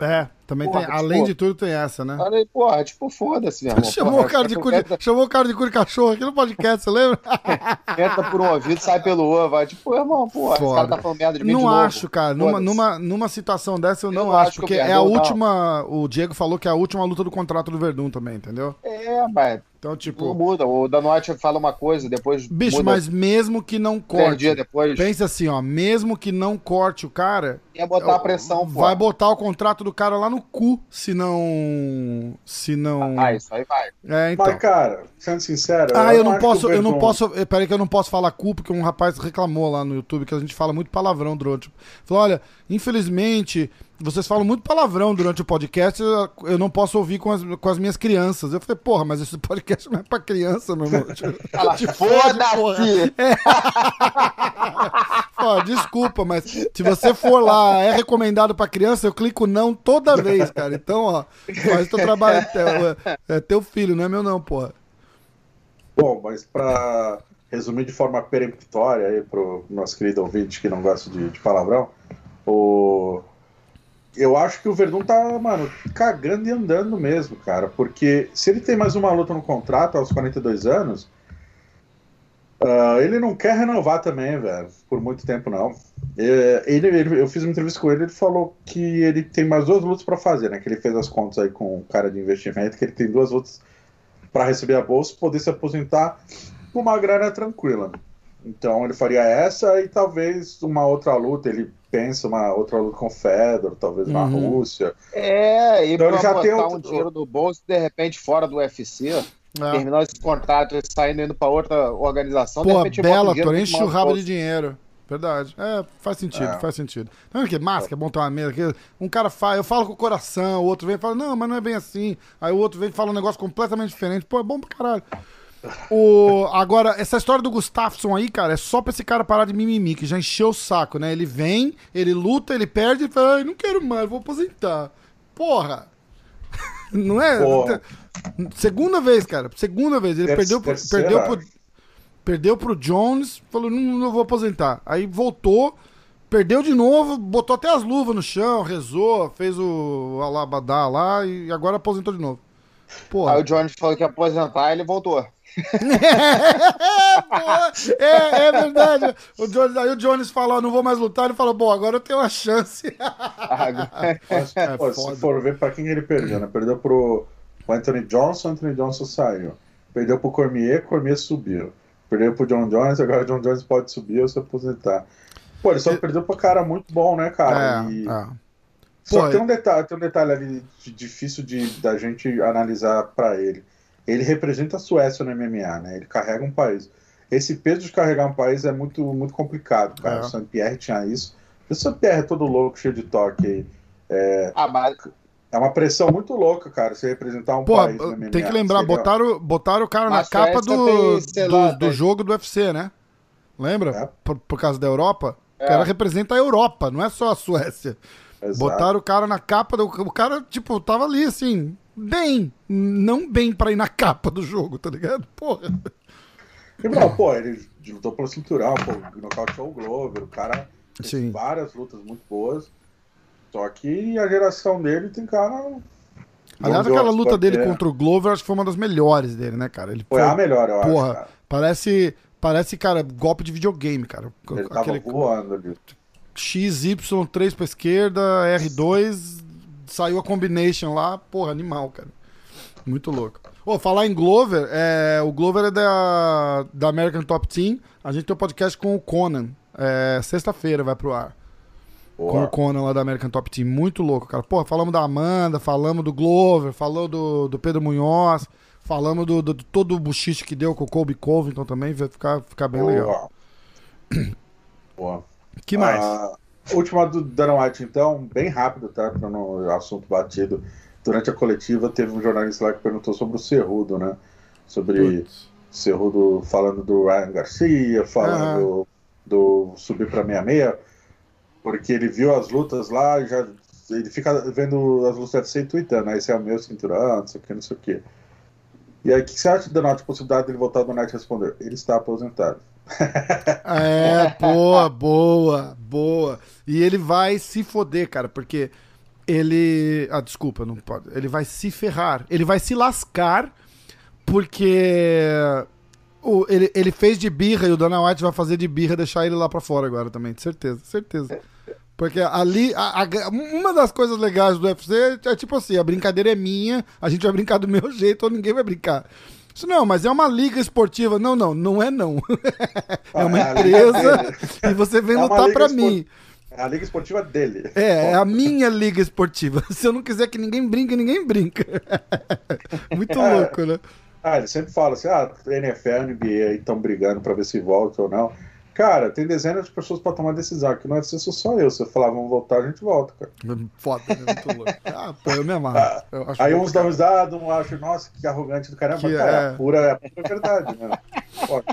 É, também porra, tem, tipo, além de tudo, tem essa, né? Falei, porra, tipo, foda-se, meu irmão. chamou, porra, o cara de cu, entra... chamou o cara de cu de cachorro aqui no podcast, você lembra? [LAUGHS] entra por um ouvido, sai pelo outro, vai, tipo, irmão, porra, esse cara tá falando merda de mim Não de acho, cara, numa, numa, numa situação dessa eu, eu não, acho, porque é a última, o Diego falou que é a última luta do contrato do Verdun também, entendeu? É, mas então, tipo. Não muda. O Danotti fala uma coisa, depois. Bicho, muda. mas mesmo que não corte. Depois. Pensa assim, ó. Mesmo que não corte o cara. Ia botar a pressão, pô. Vai botar o contrato do cara lá no cu, se não. Se não. Ah, isso aí vai. É, então. Mas, cara, sendo sincero. Ah, eu, eu não posso. Eu não posso. Eh, peraí, que eu não posso falar cu, porque um rapaz reclamou lá no YouTube que a gente fala muito palavrão durante. Tipo, falou: olha, infelizmente vocês falam muito palavrão durante o podcast, eu não posso ouvir com as, com as minhas crianças. Eu falei, porra, mas esse podcast não é pra criança, meu irmão. [LAUGHS] Foda-se! [LAUGHS] É. desculpa, mas se você for lá, é recomendado pra criança, eu clico não toda vez, cara. Então, ó, faz teu trabalho. É, é teu filho, não é meu não, porra. Bom, mas pra resumir de forma peremptória aí pro nosso querido ouvinte que não gosta de, de palavrão, o eu acho que o Verdun tá, mano, cagando e andando mesmo, cara. Porque se ele tem mais uma luta no contrato aos 42 anos, uh, ele não quer renovar também, velho, por muito tempo, não. É, ele, ele, eu fiz uma entrevista com ele, ele falou que ele tem mais duas lutas para fazer, né? Que ele fez as contas aí com o cara de investimento, que ele tem duas lutas para receber a bolsa, poder se aposentar com uma grana tranquila. Então ele faria essa e talvez uma outra luta. Ele pensa uma outra luta com o Fedor, talvez na uhum. Rússia. É, e então, ele já tem um dinheiro do bolso de repente fora do UFC. É. Terminar esse contrato e saindo indo para outra organização. Pô, bela, tô enche o rabo de dinheiro. Verdade. É, faz sentido, é. faz sentido. Não é que máscara, é bom ter uma mesa. Que um cara fala, eu falo com o coração, o outro vem e fala, não, mas não é bem assim. Aí o outro vem e fala um negócio completamente diferente. Pô, é bom pra caralho. O, agora, essa história do Gustafsson aí, cara, é só pra esse cara parar de mimimi, que já encheu o saco, né? Ele vem, ele luta, ele perde e fala, ai, não quero mais, vou aposentar. Porra! [LAUGHS] Não é? Porra. Segunda vez, cara. Segunda vez. Ele Ter perdeu, pro, perdeu, perdeu pro Jones, falou, não, não vou aposentar. Aí voltou, perdeu de novo, botou até as luvas no chão, rezou, fez o alabadá lá e agora aposentou de novo. Porra. Aí o Jones falou que ia aposentar e ele voltou [LAUGHS] [LAUGHS] é, é verdade. O Jones, aí o Jones falou, não vou mais lutar, ele falou, bom, agora eu tenho uma chance. [LAUGHS] é, Pô, se for ver pra quem ele perdeu, né? Perdeu pro Anthony Johnson, Anthony Johnson saiu. Perdeu pro Cormier, Cormier subiu. Perdeu pro John Jones, agora o John Jones pode subir ou se aposentar. Pô, ele só perdeu pro cara muito bom, né, cara? É, e... é. Só Pô, tem um detalhe, tem um detalhe ali difícil de, da gente analisar para ele ele representa a Suécia no MMA, né? Ele carrega um país. Esse peso de carregar um país é muito, muito complicado, cara. É. O Saint-Pierre tinha isso. O Saint-Pierre é todo louco, cheio de toque. É... Ah, mas... É uma pressão muito louca, cara, você representar um país no MMA. Tem que lembrar, botaram, botaram o cara na capa do, tem, do, lá, do jogo do UFC, né? Lembra? É. Por, por causa da Europa. É. O cara representa a Europa, não é só a Suécia. Exato. Botaram o cara na capa do. O cara, tipo, tava ali assim, bem. Não bem pra ir na capa do jogo, tá ligado? Porra. Não, pô, ele lutou pelo cinturão, pô, nocauteou o Glover, o cara fez várias lutas muito boas. Só que a geração dele tem cara. Aliás, aquela luta dele é. contra o Glover, acho que foi uma das melhores dele, né, cara? Ele foi, foi a melhor, eu porra, acho. Parece, parece, cara, golpe de videogame, cara. Ele Aquele... tava voando ali. XY3 pra esquerda, R2, saiu a combination lá, porra, animal, cara. Muito louco. Ô, falar em Glover, é, o Glover é da, da American Top Team. A gente tem um podcast com o Conan. É, Sexta-feira vai pro ar. Boa. Com o Conan lá da American Top Team. Muito louco, cara. Porra, falamos da Amanda, falamos do Glover, falou do, do Pedro Munhoz, falamos do, do, do todo o buchiche que deu com o Colby Covington também. Vai ficar, ficar bem Boa. legal. [CLEARS THROAT] Boa. que mais? Ah, última do Dana White, então, bem rápido, tá? Para no assunto batido. Durante a coletiva, teve um jornalista lá que perguntou sobre o Cerrudo, né? Sobre Putz. Cerrudo falando do Ryan Garcia, falando do, do subir para 66, porque ele viu as lutas lá, já ele fica vendo as lutas UFC e tweetando, ah, esse é o meu cinturão, não sei o que, não sei o que. E aí, o que você acha da nota possibilidade dele voltar do Night responder? Ele está aposentado. [LAUGHS] é, boa, boa, boa. E ele vai se foder, cara, porque ele. Ah, desculpa, não pode. Ele vai se ferrar. Ele vai se lascar porque. O, ele, ele fez de birra e o Dana White vai fazer de birra deixar ele lá pra fora agora também, certeza, certeza. Porque ali, a, a, uma das coisas legais do UFC é tipo assim: a brincadeira é minha, a gente vai brincar do meu [LAUGHS] jeito ou ninguém vai brincar. Isso não, mas é uma liga esportiva. Não, não, não é não. [LAUGHS] é uma ah, empresa e você vem é lutar pra mim. É a liga esportiva dele. É, é a minha liga esportiva. [LAUGHS] Se eu não quiser que ninguém brinque, ninguém brinca. Muito é. louco, né? Ah, ele sempre fala assim: ah, NFL, NBA estão brigando para ver se volta ou não. Cara, tem dezenas de pessoas para tomar decisão. Aqui não é ser só eu. Se eu falar, vamos voltar, a gente volta, cara. Foda, né? Muito louco. [LAUGHS] Ah, pô, eu me amarro. Ah, eu aí uns dão risada, um acham, nossa, que arrogante do caramba. Que cara, é... pura, é pura verdade, né?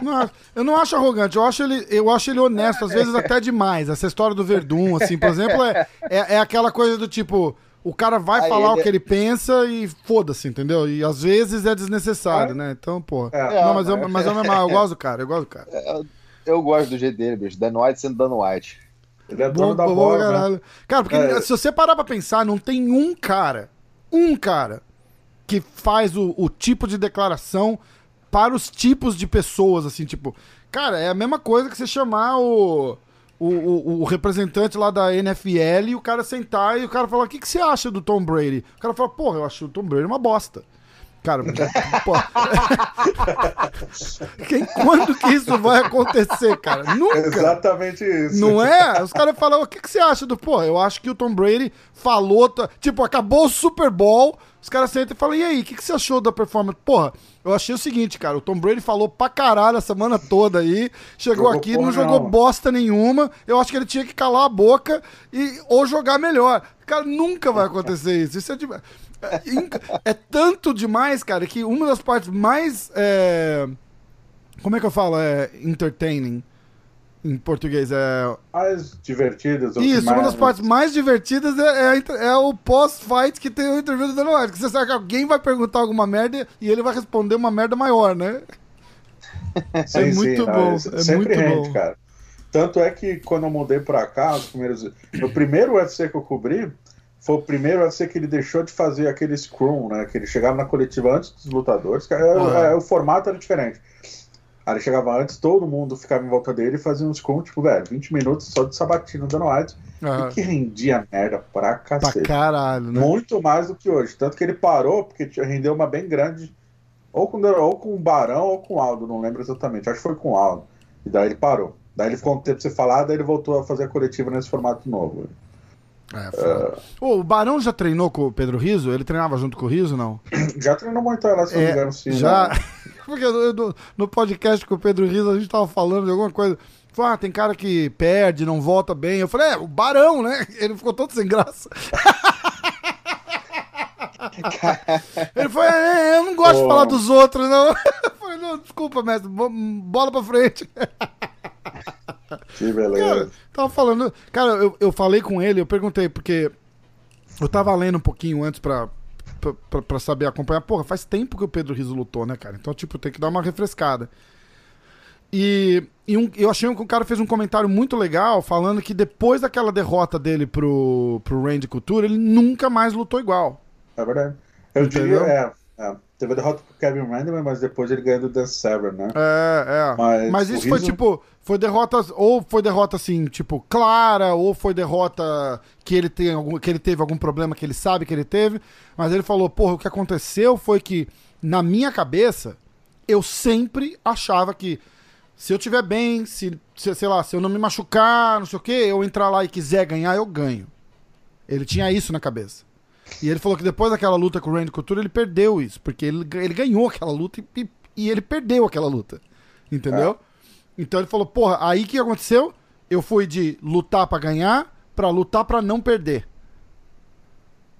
Não, eu não acho arrogante, eu acho ele, eu acho ele honesto, às vezes até demais. Essa história do Verdun, assim, por exemplo, é, é, é aquela coisa do tipo. O cara vai Aí falar ele... o que ele pensa e foda-se, entendeu? E às vezes é desnecessário, é. né? Então, pô. É. Não, mas eu, mas eu, eu gosto do cara, eu gosto do cara. É, eu gosto do jeito dele, bicho. Dan White sendo Dan White. Ele é dono bom, da bom, bola, caralho. Né? Cara, porque é. se você parar pra pensar, não tem um cara, um cara, que faz o, o tipo de declaração para os tipos de pessoas, assim, tipo... Cara, é a mesma coisa que você chamar o... O, o, o, representante lá da NFL e o cara sentar e o cara falar: O que, que você acha do Tom Brady? O cara fala: Porra, eu acho o Tom Brady uma bosta. Cara, pô. [LAUGHS] Quem, quando que isso vai acontecer, cara? Nunca. Exatamente isso. Não é? Os caras falam, o que, que você acha do. Pô, eu acho que o Tom Brady falou. Tipo, acabou o Super Bowl. Os caras sentam e falam, e aí, o que, que você achou da performance? Porra, eu achei o seguinte, cara, o Tom Brady falou pra caralho a semana toda aí, chegou jogou aqui, não jogou não. bosta nenhuma, eu acho que ele tinha que calar a boca e ou jogar melhor. Cara, nunca vai acontecer isso. Isso é de... É, é, tanto demais, cara, que uma das partes mais. É, como é que eu falo? É entertaining em português. É. Mais divertidas. Isso, mais... uma das partes mais divertidas é, é, é o pós-fight que tem o interview do Dana White. Que você sabe que alguém vai perguntar alguma merda e ele vai responder uma merda maior, né? [LAUGHS] Sim, é muito sim, bom. É muito rende, bom. cara. Tanto é que quando eu mudei pra cá, os primeiros. O primeiro UFC que eu cobri foi o primeiro UFC que ele deixou de fazer aquele scrum, né? Que ele chegava na coletiva antes dos lutadores. uhum. é, o formato era diferente. Aí ele chegava antes, todo mundo ficava em volta dele e fazia um scrum, tipo, velho, 20 minutos só de sabatino dando white. Uhum. E que rendia merda pra cacete. Pra caralho, né? Muito mais do que hoje. Tanto que ele parou, porque rendeu uma bem grande. Ou com, ou com o Barão ou com o Aldo, não lembro exatamente. Acho que foi com o Aldo. E daí ele parou. Daí ele ficou um tempo sem falar, daí ele voltou a fazer a coletiva nesse formato novo. É, uh, o Barão já treinou com o Pedro Riso? Ele treinava junto com o Riso, não? [CLEARS THROAT] Já treinou muito lá, se não me engano, sim. Já. Né? [LAUGHS] Porque no, no, podcast com o Pedro Riso a gente tava falando de alguma coisa. Ah, tem cara que perde, não volta bem. Eu falei, é, o Barão, né? [LAUGHS] Ele ficou todo sem graça. [LAUGHS] Ele foi, é, eu não gosto oh. de falar dos outros, não. Eu falei, não, desculpa, mestre, bola pra frente. Que beleza. Cara, tava falando. Cara, eu, eu falei com ele, eu perguntei, porque eu tava lendo um pouquinho antes pra, pra, pra, saber acompanhar. Porra, faz tempo que o Pedro Riso lutou, né, cara? Então, tipo, tem que dar uma refrescada. E, e um, eu achei que o cara fez um comentário muito legal falando que depois daquela derrota dele pro, pro Randy Couture, ele nunca mais lutou igual. É verdade. Eu Entendeu? diria, é, é. Teve a derrota pro Kevin Randleman, mas depois ele ganhou do Dan Severn, né? É, é. Mas, mas isso foi tipo. Foi derrota. Ou foi derrota assim, tipo, clara, ou foi derrota que ele, tem algum, que ele teve algum problema que ele sabe que ele teve. Mas ele falou, porra, o que aconteceu foi que, na minha cabeça, eu sempre achava que se eu tiver bem, se, se, sei lá, se eu não me machucar, não sei o que, eu entrar lá e quiser ganhar, eu ganho. Ele tinha isso na cabeça. E ele falou que depois daquela luta com o Randy Couture, ele perdeu isso, porque ele, ele ganhou aquela luta e, e ele perdeu aquela luta. Entendeu? É. Então ele falou, porra, aí que aconteceu? Eu fui de lutar para ganhar para lutar para não perder.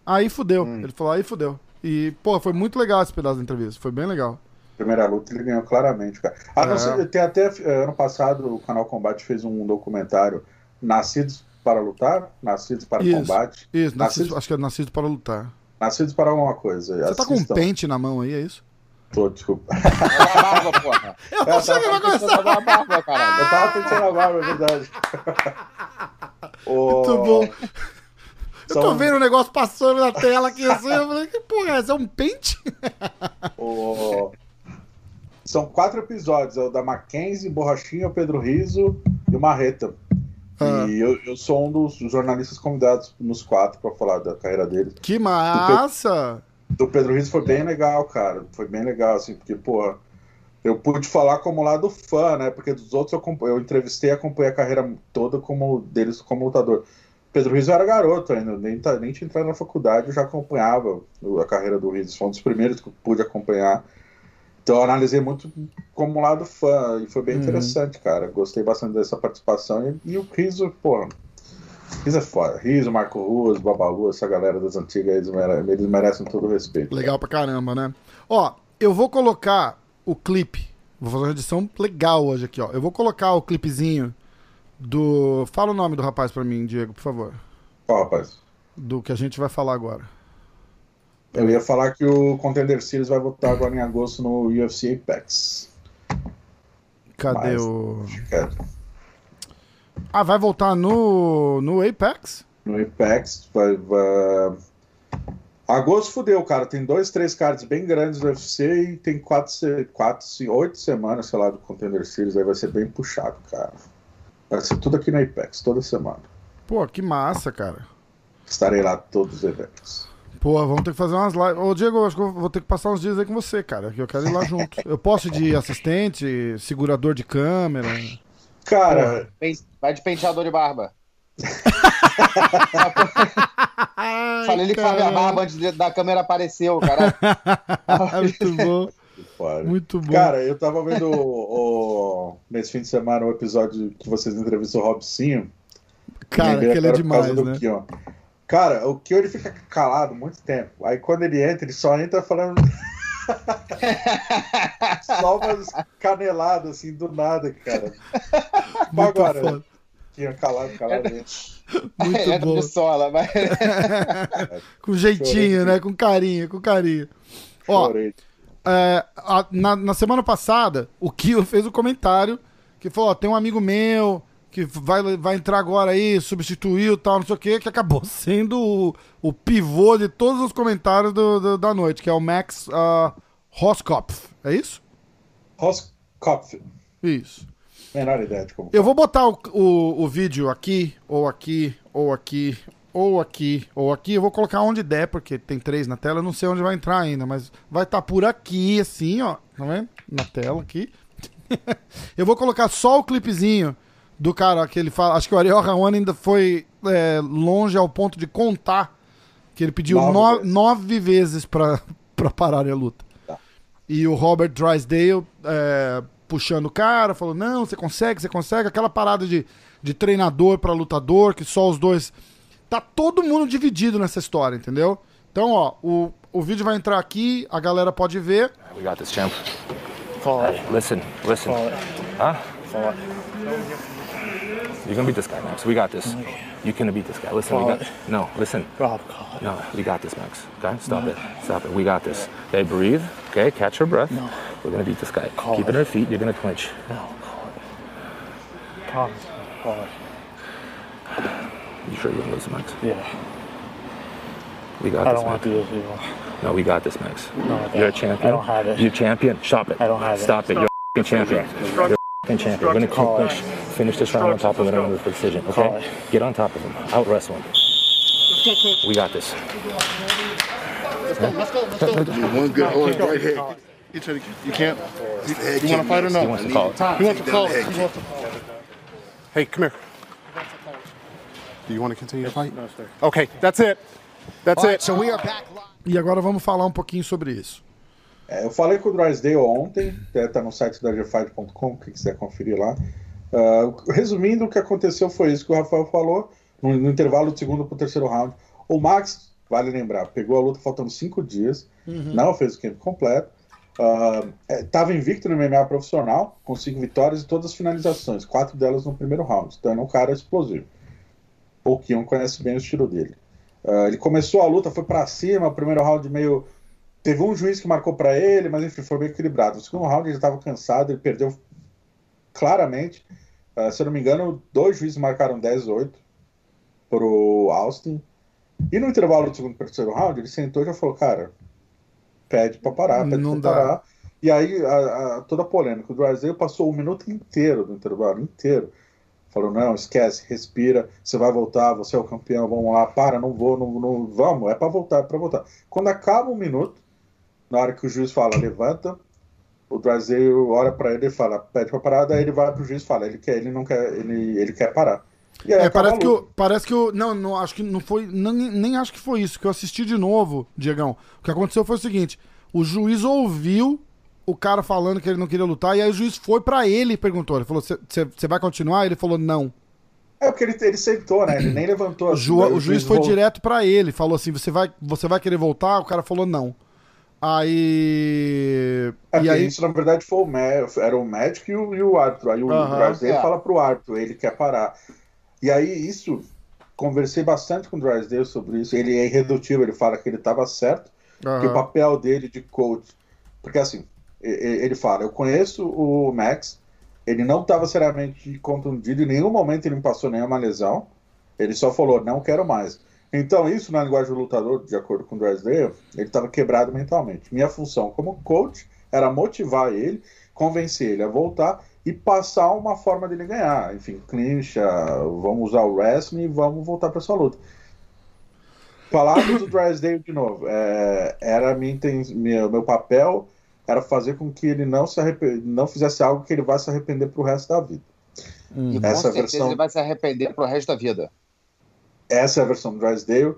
Aí fudeu. Hum. Ele falou, aí fudeu. E, pô, foi muito legal esse pedaço da entrevista. Foi bem legal. Primeira luta ele ganhou claramente, cara. Ah, é. não tem até eh, ano passado o canal Combate fez um documentário Nascidos para lutar, nascidos para isso, combate. Isso, nascidos, acho que é nascidos para lutar. Nascidos para alguma coisa. Você Assistam. tá com um pente na mão aí, é isso? Tô, desculpa. [LAUGHS] É [LAUGHS] barba, porra. Eu tô achando que vai começar. Barba, eu tava pensando a barba, é verdade. [LAUGHS] Muito bom. Eu tô vendo o um negócio passando na tela aqui assim, eu falei, que porra é essa? É um pente? O... São quatro episódios, é o da Mackenzie, Borrachinha, Pedro Riso e o Marreta. Ah. E eu, eu, sou um dos jornalistas convidados nos quatro para falar da carreira dele. Que massa! Do, Pe... do Pedro Riso foi bem legal, cara. Foi bem legal, assim, porque, porra, eu pude falar como lado fã, né? Porque dos outros eu, eu entrevistei e acompanhei a carreira toda como deles como lutador. Pedro Rizzo era garoto ainda, nem, tá, nem tinha entrado na faculdade, eu já acompanhava a carreira do Rizzo, foi um dos primeiros que eu pude acompanhar. Então eu analisei muito como lado fã, e foi bem uhum. interessante, cara. Gostei bastante dessa participação. E, e o Rizzo, pô, Rizzo é foda. Rizzo, Marco Ruas, Babalu, essa galera das antigas, eles merecem, eles merecem todo o respeito. Legal pra caramba, né? Ó, eu vou colocar o clipe. Vou fazer uma edição legal hoje aqui, ó. Eu vou colocar o clipezinho do. Fala o nome do rapaz pra mim, Diego, por favor. Qual rapaz? Do que a gente vai falar agora. Eu ia falar que o Contender Series vai voltar agora em agosto no UFC Apex. Cadê Mas, o. Ah, vai voltar no, no Apex? No Apex, vai, vai, Agosto fudeu, cara. Tem dois, três cards bem grandes do UFC e tem quatro, quatro, oito semanas, sei lá, do Contender Series. Aí vai ser bem puxado, cara. Vai ser tudo aqui na Apex, toda semana. Pô, que massa, cara. Estarei lá todos os eventos. Pô, vamos ter que fazer umas lives. Ô, Diego, acho que eu vou ter que passar uns dias aí com você, cara. Que eu quero ir lá junto. Eu posso ir de assistente, segurador de câmera. Cara. Vai de penteador de barba. [LAUGHS] Falei ele faz a barba antes da câmera apareceu, cara. [LAUGHS] Muito bom. Muito bom. Cara, eu tava vendo o, o, nesse fim de semana o episódio que vocês entrevistam o Robsinho. Cara, que ele é demais, né? Kion. Cara, o ele fica calado muito tempo. Aí quando ele entra, ele só entra falando. [LAUGHS] só umas caneladas assim do nada, cara. Muito Agora, foda. Kion calado, calado. Muito é bom. Sola, mas... [LAUGHS] com jeitinho, né? Com carinho, com carinho. Ó, é, a, na, na, semana passada, o Kio fez o um comentário que falou: ó, tem um amigo meu que vai, vai entrar agora aí, substituiu tal, não sei o que, que acabou [LAUGHS] sendo o, o pivô de todos os comentários do, do, da noite, que é o Max uh, Roskopf. É isso? Roskopf. Isso. Menor ideia de como. Eu vou botar o, o, o, vídeo aqui, ou aqui, ou aqui, ou aqui, ou aqui. Eu vou colocar onde der, porque tem três na tela. Eu não sei onde vai entrar ainda, mas vai estar tá por aqui, assim, ó. Tá vendo? Na tela aqui. [LAUGHS] eu vou colocar só o clipezinho do cara que ele fala. Acho que o Ariel Raoni ainda foi é, longe ao ponto de contar que ele pediu nove, no, vezes. nove vezes pra, [LAUGHS] pra parar a luta. Tá. E o Robert Drysdale. É, puxando o cara, falou: não, você consegue, você consegue. Aquela parada de, de treinador para lutador, que só os dois. Tá todo mundo dividido nessa história, entendeu? Então, ó, o, o vídeo vai entrar aqui, a galera pode ver. We got this, champ. Call it. Listen, listen. Call it. Huh? Call it. You're gonna beat this guy, Max. We got this. Oh, you can beat this guy. Listen, call we got. It. No, listen. Rob, call it. No, we got this, Max. Okay, stop no. it. Stop it. We got this. Okay, breathe. Okay, catch your breath. No. We're gonna beat this guy. Call Keep it. it on feet. You're gonna clinch. No, call it. Call it. Call it. You sure you're gonna lose, Max? Yeah. We got I this. I don't want to do this anymore. No, we got this, Max. No, You're a champion. I don't have it. You're champion. Stop it. I don't have Stop it. Stop it. You're a champion. You're a champion. We're gonna keep clinch. Finish this round on top of it under the decision. Okay? Get on top of him. Out wrestle him. We got this. Let's go. Let's go. Let's go. One good horse right here. You, try to, you can't. You, you want to fight or no? He wants to call it. He wants to call it. He wants to call it. Hey, come here. Do you want to continue to fight? No, sir. Okay, that's it. That's right, it. So we are back E agora vamos falar um pouquinho sobre isso. É, eu falei com o Drysdale ontem, está no site da gfight.com, quem quiser conferir lá. Uh, resumindo, o que aconteceu foi isso que o Rafael falou, no, no intervalo do segundo para o terceiro round. O Max, vale lembrar, pegou a luta faltando cinco dias, uhum. não fez o camp completo, estava uh, é, invicto no MMA profissional, com cinco vitórias e todas as finalizações, quatro delas no primeiro round. Então é um cara explosivo. Pouquinho conhece bem o estilo dele. Uh, ele começou a luta, foi para cima, o primeiro round meio. Teve um juiz que marcou para ele, mas enfim, foi meio equilibrado. No segundo round ele estava cansado, ele perdeu claramente. Uh, se eu não me engano, dois juízes marcaram 10-8 pro Austin. E no intervalo do segundo para terceiro round, ele sentou e já falou, cara, pede para parar, pede dá. parar. E aí, a, a- toda a polêmica. O Drysdale passou o minuto inteiro do intervalo, inteiro. Falou, não, esquece, respira, você vai voltar, você é o campeão, vamos lá, para, não vou, não, não vamos, é para voltar, é para voltar. Quando acaba um minuto, na hora que o juiz fala, levanta, o Drysdale olha para ele e fala, pede para parar, daí ele vai pro juiz e fala, ele quer, ele não quer, ele, ele quer parar. E aí É, parece que, o, parece que o. Não, não, acho que não foi. Nem, nem acho que foi isso, que eu assisti de novo, Diegão. O que aconteceu foi o seguinte: o juiz ouviu o cara falando que ele não queria lutar, e aí o juiz foi pra ele e perguntou. Ele falou: Você vai continuar? Ele falou: Não. É porque ele, ele sentou, né? Ele nem levantou. O, ju- daí o juiz foi voltou. direto pra ele, falou assim: você vai, você vai querer voltar? O cara falou: Não. Aí. É, e aí. isso, na verdade, foi o mé- era o médico e o, e o árbitro. Aí o Aham. Drysdale É. fala pro árbitro, ele quer parar. E aí, isso, conversei bastante com o Drysdale sobre isso. Ele é irredutível, ele fala que ele estava certo, que o papel dele de coach. Porque assim, ele fala: Eu conheço o Max, ele não estava seriamente contundido, em nenhum momento ele me passou nenhuma lesão. Ele só falou: Não quero mais. Então, isso na linguagem do lutador, de acordo com o Drysdale, ele estava quebrado mentalmente. Minha função como coach era motivar ele, convencer ele a voltar e passar uma forma dele ganhar. Enfim, clincha, vamos usar o wrestling e vamos voltar para essa luta. Palavras do Drysdale de novo. é, era minha, minha- meu papel era fazer com que ele não se arrepe- não fizesse algo que ele vá se arrepender pro resto da vida. Hum. E com Essa certeza versão- ele vai se arrepender pro resto da vida. Essa é a versão do Drysdale.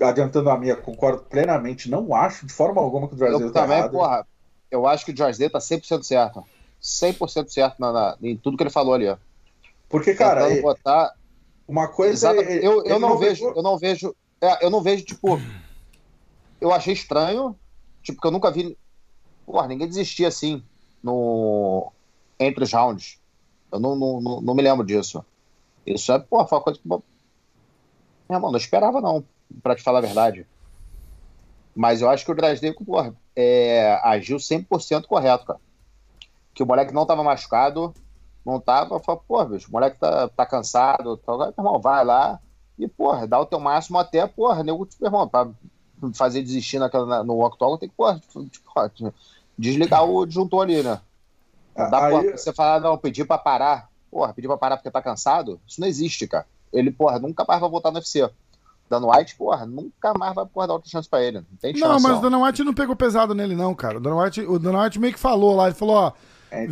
Adiantando a minha, concordo plenamente. Não acho de forma alguma que o Drysdale Eu está também, errado. porra, eu acho que o George Day tá 100% certo. 100% certo na, na- em tudo que ele falou ali. ó. Porque, cara, é- botar. uma coisa Exatamente. Eu, eu ele não vejo, pegou- eu não vejo. é, eu não vejo, tipo. Eu achei estranho, tipo, que eu nunca vi. Porra, ninguém desistia assim no, entre os rounds. Eu não, não, não, não me lembro disso. Isso é, porra, foi uma coisa que. Meu irmão, não esperava, não, pra te falar a verdade. Mas eu acho que o porra, é, agiu 100% correto, cara. Que o moleque não tava machucado, não tava, falou, pô, bicho, o moleque tá, tá cansado, tá, meu irmão, vai lá e, porra, dá o teu máximo até, porra, nego, tipo, irmão, pra fazer desistir naquela, na- no octógono, tem que, porra, tipo, ó, desligar o disjuntor ali, né? Não dá, Aí- porra, você falar, não, pedir pra parar, porra, pedir pra parar porque tá cansado, isso não existe, cara. Ele, porra, nunca mais vai voltar no UFC. Dan White, porra, nunca mais vai, porra, dar outra chance pra ele. Não tem chance. Não, mas o Dana White não pegou pesado nele, não, cara. O Dana White, o Dana White meio que falou lá, ele falou, ó, É.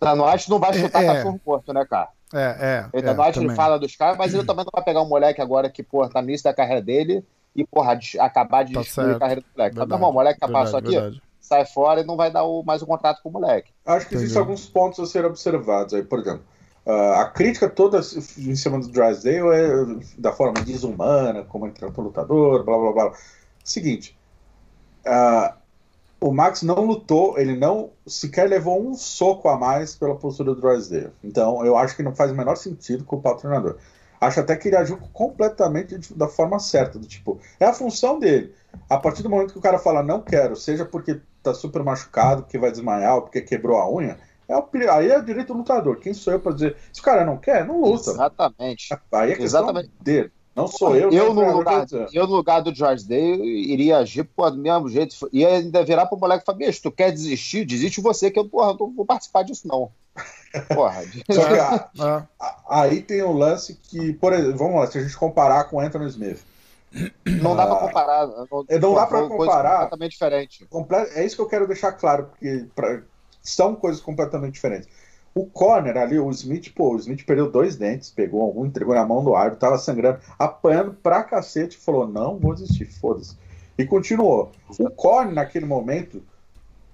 Dan White não vai chutar É, é. cachorro morto, né, cara? é, é. Ele, é, Dan White, ele também. fala dos caras, mas ele também não vai pegar um moleque agora que, porra, tá no início da carreira dele e, porra, des- acabar de Tá destruir certo. a carreira do moleque. Tá, Verdade, meu irmão, o moleque que passou aqui, verdade. sai fora e não vai dar o- mais um contrato com o moleque. Acho que Entendi. existem alguns pontos a serem observados aí, por exemplo. Ah, a crítica toda em cima do Drysdale é da forma desumana, como entra pro lutador, blá blá blá. Seguinte, ah, o Max não lutou, ele não sequer levou um soco a mais pela postura do Drysdale. Então eu acho que não faz o menor sentido culpar o treinador. Acho até que ele agiu completamente de- da forma certa, do tipo, é a função dele. A partir do momento que o cara fala não quero, seja porque tá super machucado, porque vai desmaiar, ou porque quebrou a unha, é o, aí é direito do lutador. Quem sou eu pra dizer, se o cara não quer, não luta. Exatamente. Aí é questão Exatamente. dele. Não sou eu. Eu no, lugar, eu, no lugar do George Day, iria agir pô, do mesmo jeito. E ainda virar pro moleque e falar: bicho, tu quer desistir? Desiste você, que eu, porra, não vou participar disso, não. Porra. [LAUGHS] Só que a- [LAUGHS] É. a- aí tem um lance que, por exemplo, vamos lá, se a gente comparar com o Anthony Smith. [CLEARS THROAT] não dá pra comparar. Não, Não dá coisa comparar. completamente diferente. É isso que eu quero deixar claro, porque pra- são coisas completamente diferentes. O corner ali, o Smith, pô, o Smith perdeu dois dentes, pegou um, entregou na mão do árbitro, tava sangrando, apanhando pra cacete, falou: não vou desistir, foda-se. E continuou. O corner, naquele momento,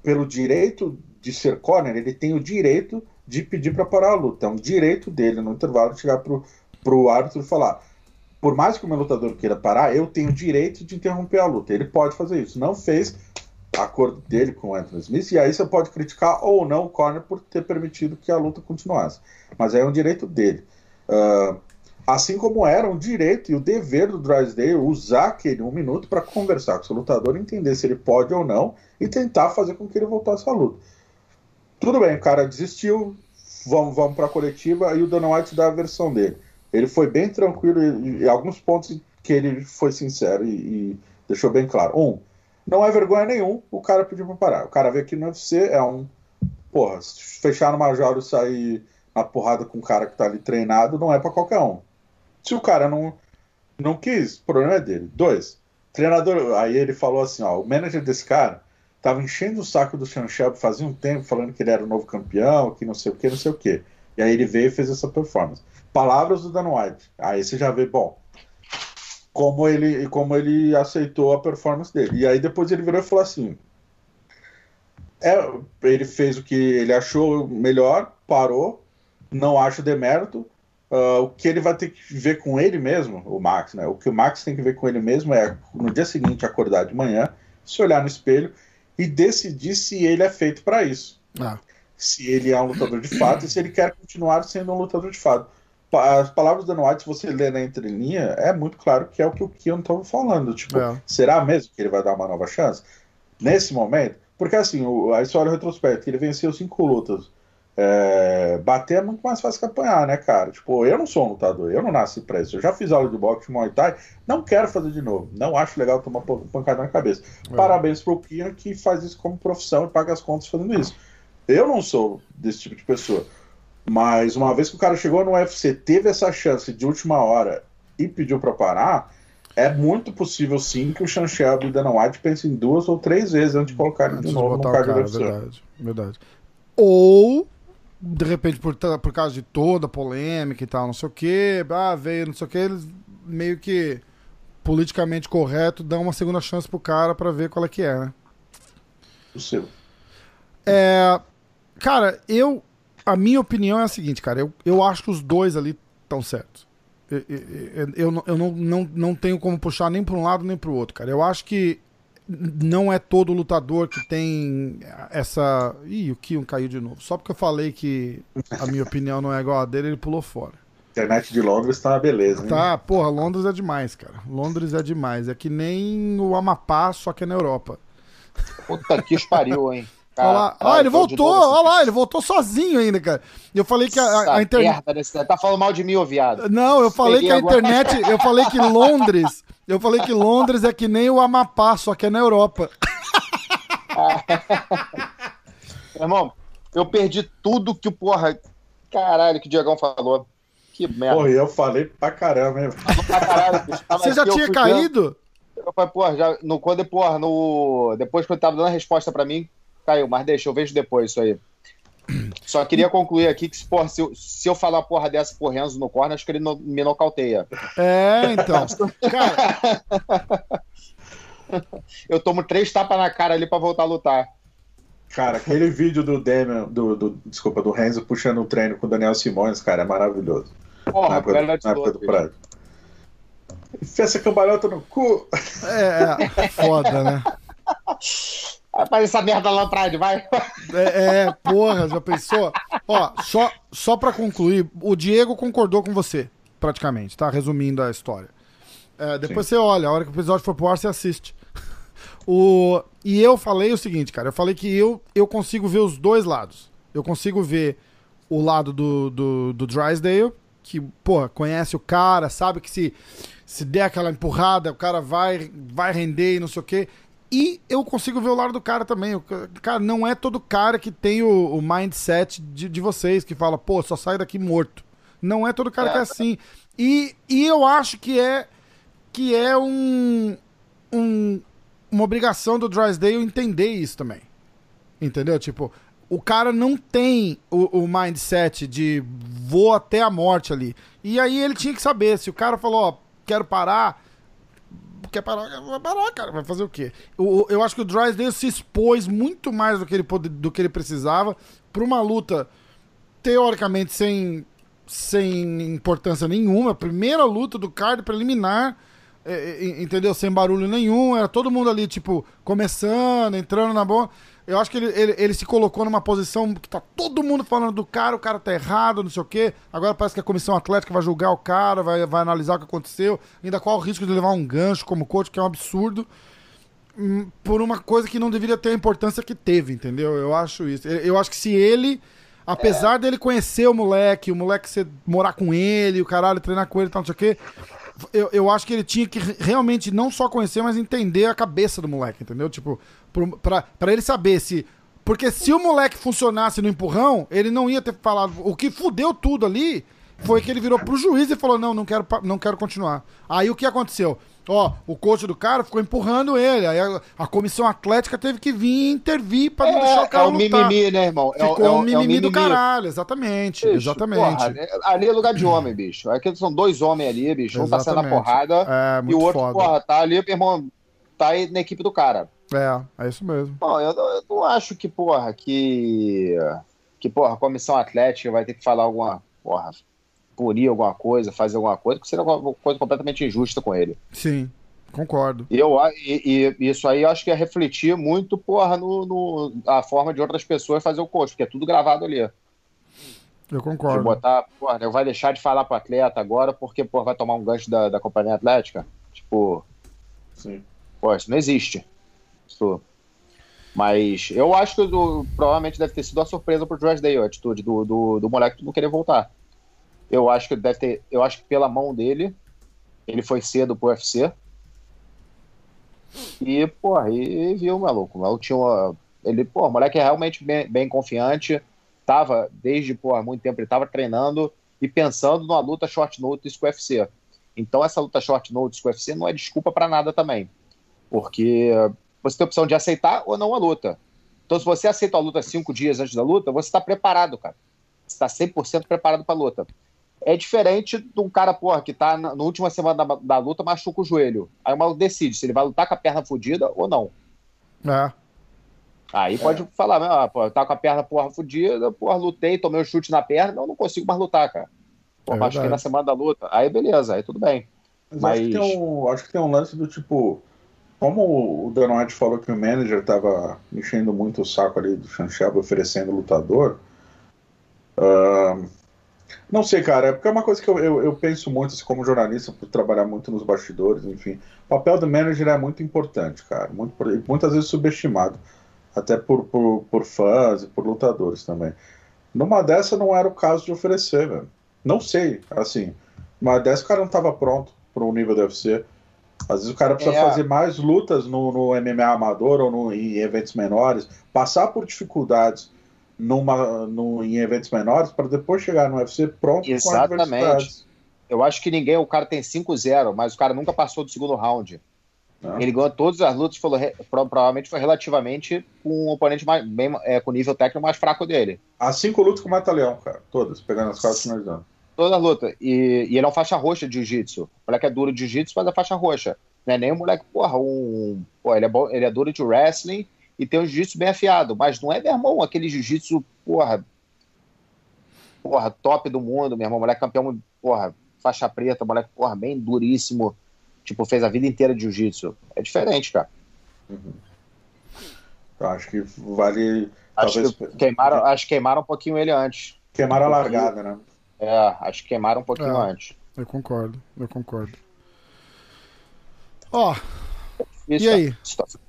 pelo direito de ser corner, ele tem o direito de pedir pra parar a luta. É um direito dele, no intervalo, chegar pro, pro árbitro e falar: por mais que o meu lutador queira parar, eu tenho o direito de interromper a luta. Ele pode fazer isso. Não fez acordo dele com o Anthony Smith, e aí você pode criticar ou não o corner por ter permitido que a luta continuasse. Mas é um direito dele. Ah, assim como era um direito e o dever do Drysdale usar aquele um minuto para conversar com o seu lutador, entender se ele pode ou não e tentar fazer com que ele voltasse à luta. Tudo bem, o cara desistiu, vamos, vamos para a coletiva e o Dana White dá a versão dele. Ele foi bem tranquilo e, e alguns pontos que ele foi sincero e, e deixou bem claro. Um, não é vergonha nenhum o cara pedir pra parar. O cara veio aqui no UFC, é um. Porra, fechar no Major e sair na porrada com o cara que tá ali treinado não é para qualquer um. Se o cara não, não quis, o problema é dele. Dois, treinador. Aí ele falou assim: ó, o manager desse cara tava enchendo o saco do Sean Shelby fazia um tempo, falando que ele era o novo campeão, que não sei o que, não sei o que. E aí ele veio e fez essa performance. Palavras do Dan White. Aí você já vê, bom, como ele, como ele aceitou a performance dele. E aí depois ele virou e falou assim: é, ele fez o que ele achou melhor, parou, não acho demérito. Uh, o que ele vai ter que ver com ele mesmo, o Max, né? O que o Max tem que ver com ele mesmo é no dia seguinte acordar de manhã, se olhar no espelho e decidir se ele é feito para isso. Ah. Se ele é um lutador de fato e se ele quer continuar sendo um lutador de fato as palavras da White, se você ler na entrelinha, é muito claro que é o que o Kion estava falando. Tipo, é. será mesmo que ele vai dar uma nova chance? Nesse momento, porque assim, a história retrospecto, ele venceu cinco lutas. É, bater é muito mais fácil que apanhar, né, cara? Tipo, eu não sou um lutador, eu não nasci pra isso. Eu já fiz aula de boxe, Muay Thai, não quero fazer de novo. Não acho legal tomar pancada na cabeça. É. Parabéns pro Kian que faz isso como profissão e paga as contas fazendo isso. Eu não sou desse tipo de pessoa. Mas uma vez que o cara chegou no UFC, teve essa chance de última hora e pediu para parar, é muito possível sim que o Sean Shelby e o Dana White pensem duas ou três vezes antes de colocar ele de novo no card cara, verdade, verdade. Ou, de repente, por, por causa de toda a polêmica e tal, não sei o que, ah, veio, não sei o que, eles meio que politicamente correto dão uma segunda chance pro cara para ver qual é que é, né? Possível. É, cara, eu a minha opinião é a seguinte, cara. Eu, eu acho que os dois ali estão certos. Eu, eu, eu, eu não, não, não tenho como puxar nem para um lado nem para o outro, cara. Eu acho que não é todo lutador que tem essa. Ih, o Kion caiu de novo. Só porque eu falei que a minha opinião não é igual a dele, ele pulou fora. Internet de Londres tá uma beleza, hein? Tá, porra, Londres é demais, cara. Londres é demais. É que nem o Amapá, só que é na Europa. Puta que pariu, hein? [LAUGHS] Cara, olha lá. Ah, ele voltou, olha lá, ele voltou sozinho ainda, cara. Eu falei que a, a internet. Tá falando mal de mim, ô viado. Não, eu falei Peguei que a agora. internet. Eu falei que Londres. Eu falei que Londres é que nem o Amapá, só que é na Europa. [LAUGHS] Irmão, eu perdi tudo que o porra. Caralho, que o Diegão falou. Que merda. Porra, eu falei pra caramba, hein? Pra caralho, Você já tinha caído? Eu falei, porra, já, no, quando, porra, no, depois que eu tava dando a resposta pra mim, Caiu, mas deixa, eu vejo depois isso aí. Só queria concluir aqui que porra, se, eu, se eu falar porra dessa por Renzo no corner, acho que ele no, me nocauteia. É, então. Cara. [LAUGHS] eu tomo três tapas na cara ali pra voltar a lutar. Cara, aquele vídeo do Demian, do, do, desculpa, do Renzo puxando o treino com o Daniel Simões, cara, é maravilhoso. Porra, na época, na época do prédio. Enfia essa cambalhota no cu. É, é foda, né? [LAUGHS] Faz essa merda lá atrás, vai. É, é, porra, já pensou? Ó, só, só pra concluir, o Diego concordou com você, praticamente, tá? Resumindo a história. É, depois Sim. você olha, a hora que o episódio for pro ar, você assiste. O, e eu falei o seguinte, cara, eu falei que eu, eu consigo ver os dois lados. Eu consigo ver o lado do, do, do Drysdale, que, porra, conhece o cara, sabe que se, se der aquela empurrada, o cara vai, vai render e não sei o quê. E eu consigo ver o lado do cara também. O cara, não é todo cara que tem o, o mindset de, de, vocês, que fala, pô, só sai daqui morto. Não é todo cara é. que é assim. E, e eu acho que é que é um, um uma obrigação do Drysdale entender isso também. Entendeu? Tipo, o cara não tem o, o, mindset de vou até a morte ali. E aí ele tinha que saber, se o cara falou, ó, quero parar, quer parar, vai parar, cara. Vai fazer o quê? Eu, eu acho que o Drysdale se expôs muito mais do que ele, pode, do que ele precisava para uma luta teoricamente sem, sem importância nenhuma. A primeira luta do card preliminar, é, é, entendeu? Sem barulho nenhum. Era todo mundo ali, tipo, começando, entrando na boa. Eu acho que ele, ele, ele, se colocou numa posição que tá todo mundo falando do cara, o cara tá errado, não sei o quê. Agora parece que a comissão atlética vai julgar o cara, vai, vai analisar o que aconteceu. Ainda qual o risco de levar um gancho como coach, que é um absurdo. Hum, por uma coisa que não deveria ter a importância que teve, entendeu? Eu acho isso. Eu acho que se ele apesar é. dele conhecer o moleque, o moleque ser, morar com ele, o caralho, treinar com ele e tal, não sei o quê. Eu, eu acho que ele tinha que realmente não só conhecer, mas entender a cabeça do moleque, entendeu? Tipo, pra, pra ele saber se. Porque se o moleque funcionasse no empurrão, ele não ia ter falado. O que fudeu tudo ali foi que ele virou pro juiz e falou: não, não quero, não quero continuar. Aí o que aconteceu? Ó, o coach do cara ficou empurrando ele. Aí a, a comissão atlética teve que vir intervir pra não é, deixar o cara. É o lutar. mimimi, né, irmão? É ficou é o, um mimimi, é mimimi do caralho, exatamente. Bicho, exatamente. Porra, ali é lugar de homem, bicho. Aqui são dois homens ali, bicho. Um passando tá a porrada é, e o outro, foda. porra, tá ali, irmão, tá aí na equipe do cara. É, é isso mesmo. Bom, eu, eu não acho que, porra, que. Que, porra, a comissão atlética vai ter que falar alguma. Porra, punir alguma coisa, fazer alguma coisa, que seria uma coisa completamente injusta com ele. Sim, concordo. E, eu, e, e isso aí eu acho que é refletir muito, porra, no, no, a forma de outras pessoas fazer o coach, porque é tudo gravado ali. Eu concordo. De botar, porra, eu vai deixar de falar pro atleta agora porque, porra, vai tomar um gancho da, da companhia atlética? Tipo. Sim. Pô, isso não existe. Isso. Mas eu acho que do, provavelmente deve ter sido uma surpresa pro Josh Day a atitude do, do, do moleque não querer voltar. Eu acho que deve ter. Eu acho que pela mão dele, ele foi cedo pro UFC. E, porra, e viu, maluco. O maluco tinha uma. Ele, pô, o moleque é realmente bem, bem confiante. Tava, desde, porra, muito tempo, ele tava treinando e pensando numa luta short notice com o UFC. Então, essa luta short notice com o UFC não é desculpa para nada também. Porque você tem a opção de aceitar ou não a luta. Então, se você aceita a luta cinco dias antes da luta, você está preparado, cara. Você está 100% preparado para a luta. É diferente de um cara, porra, que tá na, na última semana da, da, luta, machuca o joelho. Aí o maluco decide se ele vai lutar com a perna fodida ou não. É. Aí pode é. falar, ah, pô, tá com a perna, porra, fodida, porra, lutei, tomei um chute na perna, não, não consigo mais lutar, cara. Pô, é machuquei na semana da luta. Aí beleza, aí tudo bem. Mas, Mas... Acho, que tem um, acho que tem um lance do tipo. Como o Dan White falou que o manager tava enchendo muito o saco ali do Chanchab oferecendo lutador. Uh, não sei, cara, é porque é uma coisa que eu, eu, eu, penso muito, assim, como jornalista, por trabalhar muito nos bastidores, enfim. O papel do manager é muito importante, cara, muito, muitas vezes subestimado, até por, por, por fãs e por lutadores também. Numa dessa não era o caso de oferecer, velho. Não sei, assim, numa dessa o cara não estava pronto para o nível do UFC. Às vezes o cara precisa é. fazer mais lutas no, no MMA amador ou no, em eventos menores, passar por dificuldades numa, no, em eventos menores para depois chegar no UFC pronto Exatamente. Eu acho que ninguém, o cara tem 5-0, mas o cara nunca passou do segundo round. Não. Ele ganhou todas as lutas, falou, provavelmente foi relativamente com um oponente mais, bem, é, com nível técnico mais fraco dele. As cinco lutas com o Mata-Leão, cara, todas, pegando as quatro finalizando. Toda a luta. E, e ele é um faixa roxa de jiu-jitsu. O moleque é duro de jiu-jitsu, mas é faixa roxa. Não é nem o moleque, porra, um. Pô, ele é, bom, ele é duro de wrestling e tem um jiu-jitsu bem afiado. Mas não é, meu irmão, aquele jiu-jitsu, porra, porra, top do mundo, meu irmão. Moleque campeão, porra, faixa preta, moleque, porra, bem duríssimo. Tipo, fez a vida inteira de jiu-jitsu. É diferente, cara. Uhum. Eu acho que vale. Acho, talvez... que queimaram, acho que queimaram um pouquinho ele antes. Queimaram a largada, né? É, acho que queimaram um pouquinho é, antes. Eu concordo, eu concordo. Ó, e aí?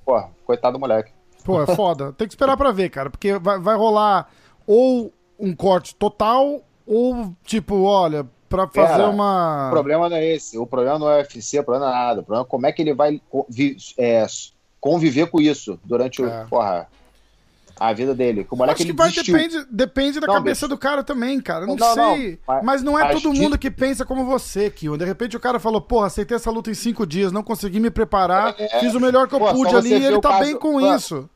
Porra, coitado do moleque. Pô, é foda. [LAUGHS] Tem que esperar pra ver, cara. Porque vai, vai rolar ou um corte total, ou tipo, olha, pra fazer uma. O problema não é esse. O problema não é UFC, o problema não é nada. O problema é como é que ele vai é, conviver com isso durante é. o, porra, a vida dele. O moleque Acho que vai, depende, depende da não, cabeça bicho. do cara também, cara. Não, não sei. Não, mas, não é todo mundo que pensa como você, Kio. De repente o cara falou, porra, aceitei essa luta em cinco dias, não consegui me preparar, é, fiz o melhor que eu pude ali e ele tá caso, bem com pô, isso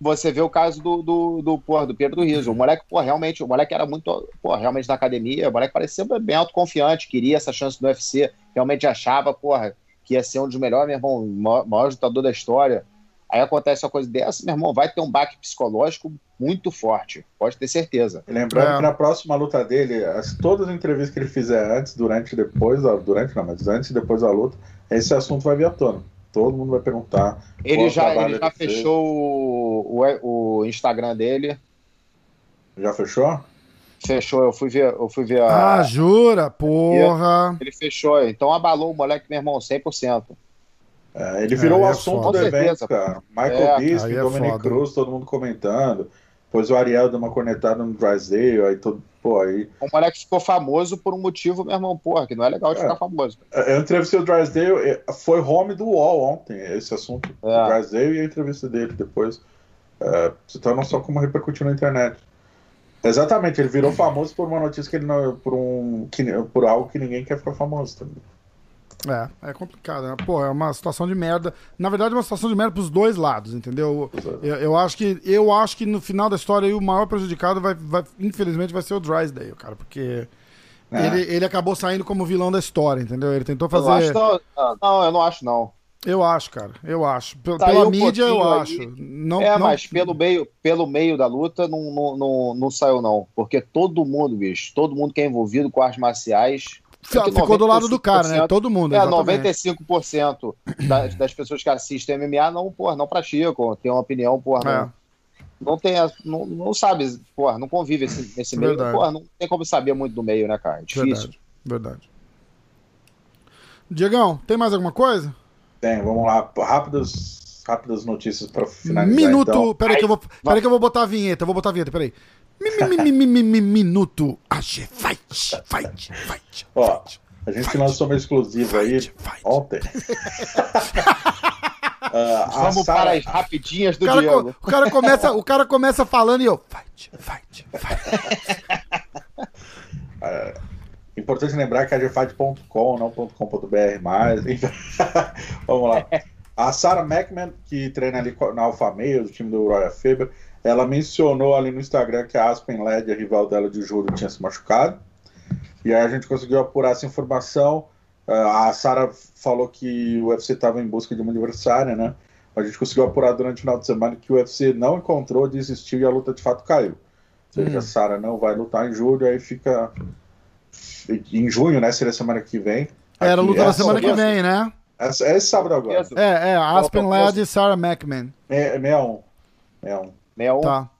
você vê o caso do, do, do, porra, do Pedro Riso. O moleque, pô, realmente, o moleque era muito, pô, realmente na academia, o moleque parecia bem autoconfiante, queria essa chance do UFC, realmente achava, porra, que ia ser um dos melhores, meu irmão, maior, maior lutador da história. Aí acontece uma coisa dessa, meu irmão, vai ter um baque psicológico muito forte, pode ter certeza. lembrando é. que na próxima luta dele, as, todas as entrevistas que ele fizer antes, durante e depois, durante não, mas antes e depois da luta, esse assunto vai vir à tona todo mundo vai perguntar. Ele já, ele já fechou o, o, o, Instagram dele. Já fechou? Fechou, eu fui ver, eu fui ver a. Ah, jura? Porra! Ele fechou, então abalou o moleque, meu irmão, 100%. É, ele virou é, o assunto é do evento, cara. Michael é, Bisping, é Dominic Cruz, todo mundo comentando. Depois o Ariel deu uma cornetada no Drysdale, aí todo. Pô, aí. Um moleque ficou famoso por um motivo, meu irmão, porra, que não é legal de É. ficar famoso. Eu entrevistei o Drysdale, eh, foi home do UOL ontem, esse assunto. É. O Drysdale e a entrevista dele depois. É, então não só como repercutiu na internet. Exatamente, ele virou famoso por uma notícia que ele não. por um. que- por algo que ninguém quer ficar famoso também. É, é complicado, né? Pô, é uma situação de merda. Na verdade, é uma situação de merda pros dois lados, entendeu? Eu, eu acho que eu acho que no final da história o maior prejudicado vai, vai infelizmente vai ser o Drysdale, cara, porque É. ele, ele acabou saindo como vilão da história, entendeu? Ele tentou Eu não acho, fazer. não, não, eu não acho, não. Eu acho, cara. Eu acho. Saiu Pela um mídia, eu acho. Não, é, não- mas pelo meio, pelo meio da luta não, não, não, não saiu, não. Porque todo mundo, bicho, todo mundo que é envolvido com artes marciais. Ficou do lado do cara, né? 95%, Todo mundo. É, exatamente. 95% das, das pessoas que assistem MMA não, porra, não praticam, tem uma opinião, porra, É. não, não tem, não, não sabe, porra, não convive esse- nesse meio, Verdade. porra, não tem como saber muito do meio, né, cara? É difícil. Verdade. Verdade. Diegão, tem mais alguma coisa? Tem, vamos lá. Rápidas, rápidas notícias para finalizar. Minuto. Então. Peraí que, eu vou, peraí que eu vou botar a vinheta. Eu vou botar a vinheta, peraí. Mi, mi, mi, mi, mi, mi, minuto. AG, fight, fight, fight. Ó, a gente lançou uma exclusiva aí Fight, fight. ontem. [LAUGHS] A Vamos Sarah- para as rapidinhas O do cara, Diego. co- o, cara começa, o cara começa falando e eu. Fight, fight, fight. [LAUGHS] Importante lembrar que é agfight.com, não .com.br mais. Enfim, [LAUGHS] Vamos lá. A Sarah McMahon, que treina ali na Alpha Male, do time do Royal Faber, ela mencionou ali no Instagram que a Aspen Led, a rival dela de julho, tinha se machucado. E aí a gente conseguiu apurar essa informação. Ah, a Sarah falou que o UFC estava em busca de uma adversária, né? A gente conseguiu apurar durante o final de semana que o UFC não encontrou, desistiu e a luta de fato caiu. Ou seja, a Sarah não vai lutar em julho, aí fica em junho, né? Seria semana que vem. Era a Aqui, luta da semana que vem, né? É esse sábado agora. É, é, Aspen Ladd e Sarah McMahon. É, é 61. 61. 61. Tá.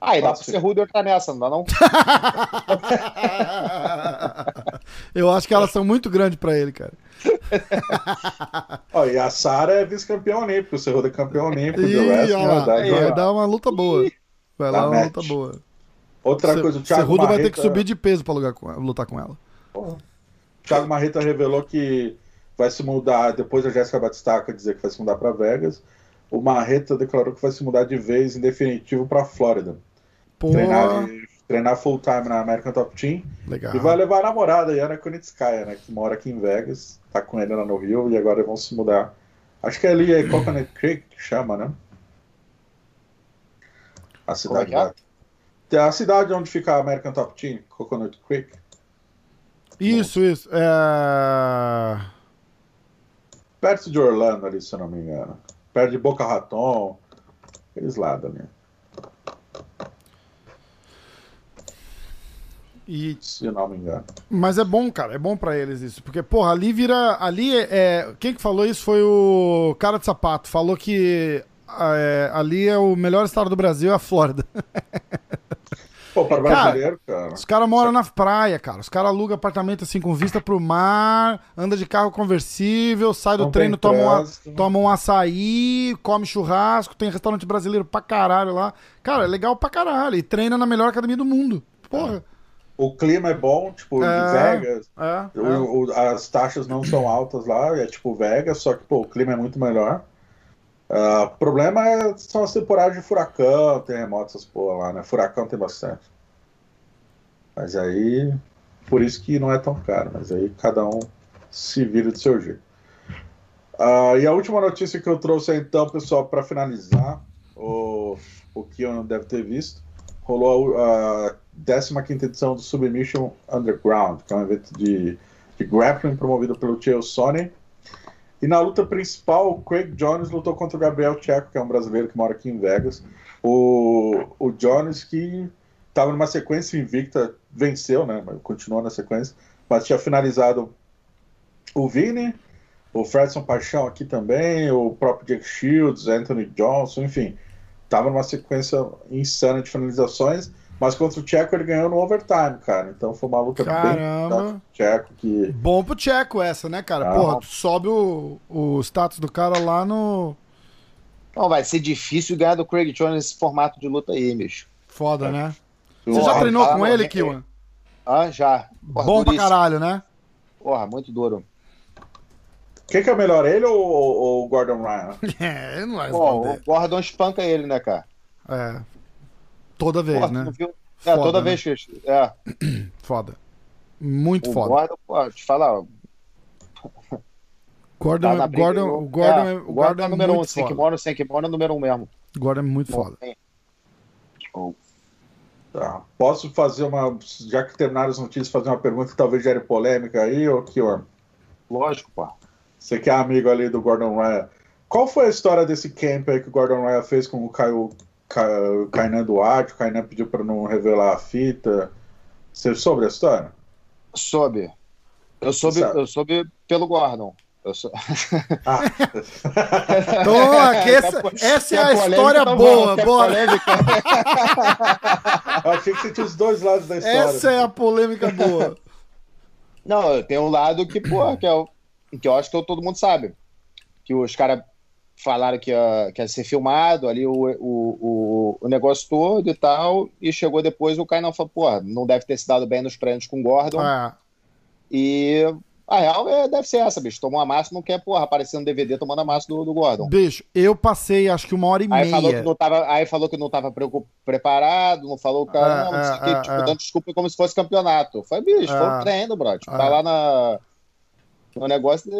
Ah, e dá pro ser. Cerrudo entrar nessa, não dá não? [LAUGHS] Eu acho que elas são muito grandes pra ele, cara. [LAUGHS] Ó, e a Sara é vice-campeã olímpica, o Cerrudo é campeão olímpico de wrestling. vai dar uma luta boa. Vai Dá dar uma match. luta boa. Outra Ce- coisa, o Thiago Cerrudo vai ter Marreta, que subir de peso pra lugar com- lutar com ela. o Thiago Marreta revelou que vai se mudar, depois da Jéssica Batistaca dizer que vai se mudar para Vegas, o Marreta declarou que vai se mudar de vez em definitivo para Flórida. Pô, Treinar, treinar full time na American Top Team. legal. E vai levar a namorada, Yana Kunitskaya, né? Que mora aqui em Vegas, tá com ele lá no Rio, e agora vão se mudar. Acho que é ali é Coconut Creek que chama, né? A cidade que é? da- Tem A cidade onde fica a American Top Team, Coconut Creek. Isso, isso. É... Perto de Orlando ali, se eu não me engano. Perto de Boca Raton. Aqueles lados ali. E Se não me engano. Mas é bom, cara, é bom pra eles isso. Porque, porra, ali vira. Ali é. é- Quem que falou isso foi o cara de sapato. Falou que é, ali é o melhor estado do Brasil, é a Flórida. [LAUGHS] Pô, para Cara, brasileiro, cara. Os caras moram na praia, cara. Os caras alugam apartamento assim com vista pro mar, anda de carro conversível, sai do Não treino, toma um, toma um açaí, come churrasco, tem restaurante brasileiro pra caralho lá. Cara, é legal pra caralho. E treina na melhor academia do mundo. Porra. O clima é bom, tipo, É. de Vegas. É, é. O- o- as taxas não são altas lá, é tipo Vegas, só que pô, o clima é muito melhor. Ah, O problema é, são as temporadas de furacão, terremotos, essas porra lá, né? Furacão tem bastante. Mas aí, por isso que não é tão caro, mas aí cada um se vira do seu jeito. Ah, e a última notícia que eu trouxe então, pessoal, para finalizar, o, o que eu não deve ter visto, rolou a 15 edição do Submission Underground, que é um evento de, de grappling promovido pelo Chael Sonnen. E na luta principal, o Craig Jones lutou contra o Gabriel Checo, que é um brasileiro que mora aqui em Vegas. O, o Jones, que estava numa sequência invicta, venceu, né? Continuou na sequência, mas tinha finalizado o Vini, o Fredson Paixão aqui também, o próprio Jake Shields, Anthony Johnson, enfim. Tava numa sequência insana de finalizações, mas contra o Checo ele ganhou no overtime, cara. Então foi uma luta Caramba. bem Checo que Bom pro Tcheco essa, né, cara? Ah. Porra, tu sobe o, o status do cara lá no. Não, vai ser difícil ganhar do Craig Jones nesse formato de luta aí, bicho. Foda, né? Você já treinou com ele, Kiwan? Ah, já. Porra, Bom duríssimo. pra caralho, né? Porra, muito duro. Quem que é melhor, ele ou o Gordon Ryan? [LAUGHS] é, não vai Bom, o Gordon espanca ele, né, cara? É. Toda vez, Porra, né? É, foda, toda né? vez que. É. [CLEARS THROAT] Foda. Muito o foda. Gordon, pô, te falar. Gordon, tá Gordon, o Gordon, é, o Gordon é número um, sem kimono, sem kimono é número um mesmo. Gordon é muito foda. Tá. Posso fazer uma, já que terminaram as notícias, fazer uma pergunta que talvez gere polêmica aí, ou que Lógico, pô. Você que é amigo ali do Gordon Ryan. Qual foi a história desse camp aí que o Gordon Ryan fez com o Caio, Kainan Duarte? O Kainan pediu para não revelar a fita. Você soube a história? Soube. Eu soube, eu soube pelo Gordon. Eu sou... ah. [LAUGHS] Toma, que essa, essa é a história boa, bora. eu achei que você tinha os dois lados da história. Essa é a polêmica boa. Não, tem um lado que, pô, que, é, que eu acho que todo mundo sabe. Que os caras falaram que ia, que ia ser filmado ali o, o, o, o, negócio todo e tal, e chegou depois o Kainan falou, pô, não deve ter se dado bem nos treinos com o Gordon. Ah. E a real é, deve ser essa, bicho. Tomou a massa, não quer, porra, aparecer no DVD tomando a massa do, do Gordon. Bicho, eu passei acho que uma hora e aí meia. Falou que não tava, aí falou que não tava preparado, não falou, cara, é, não, não sei o que, tipo, é. dando desculpa como se fosse campeonato. Foi, bicho, foi um treino, bro. Tipo, tá lá na o negócio.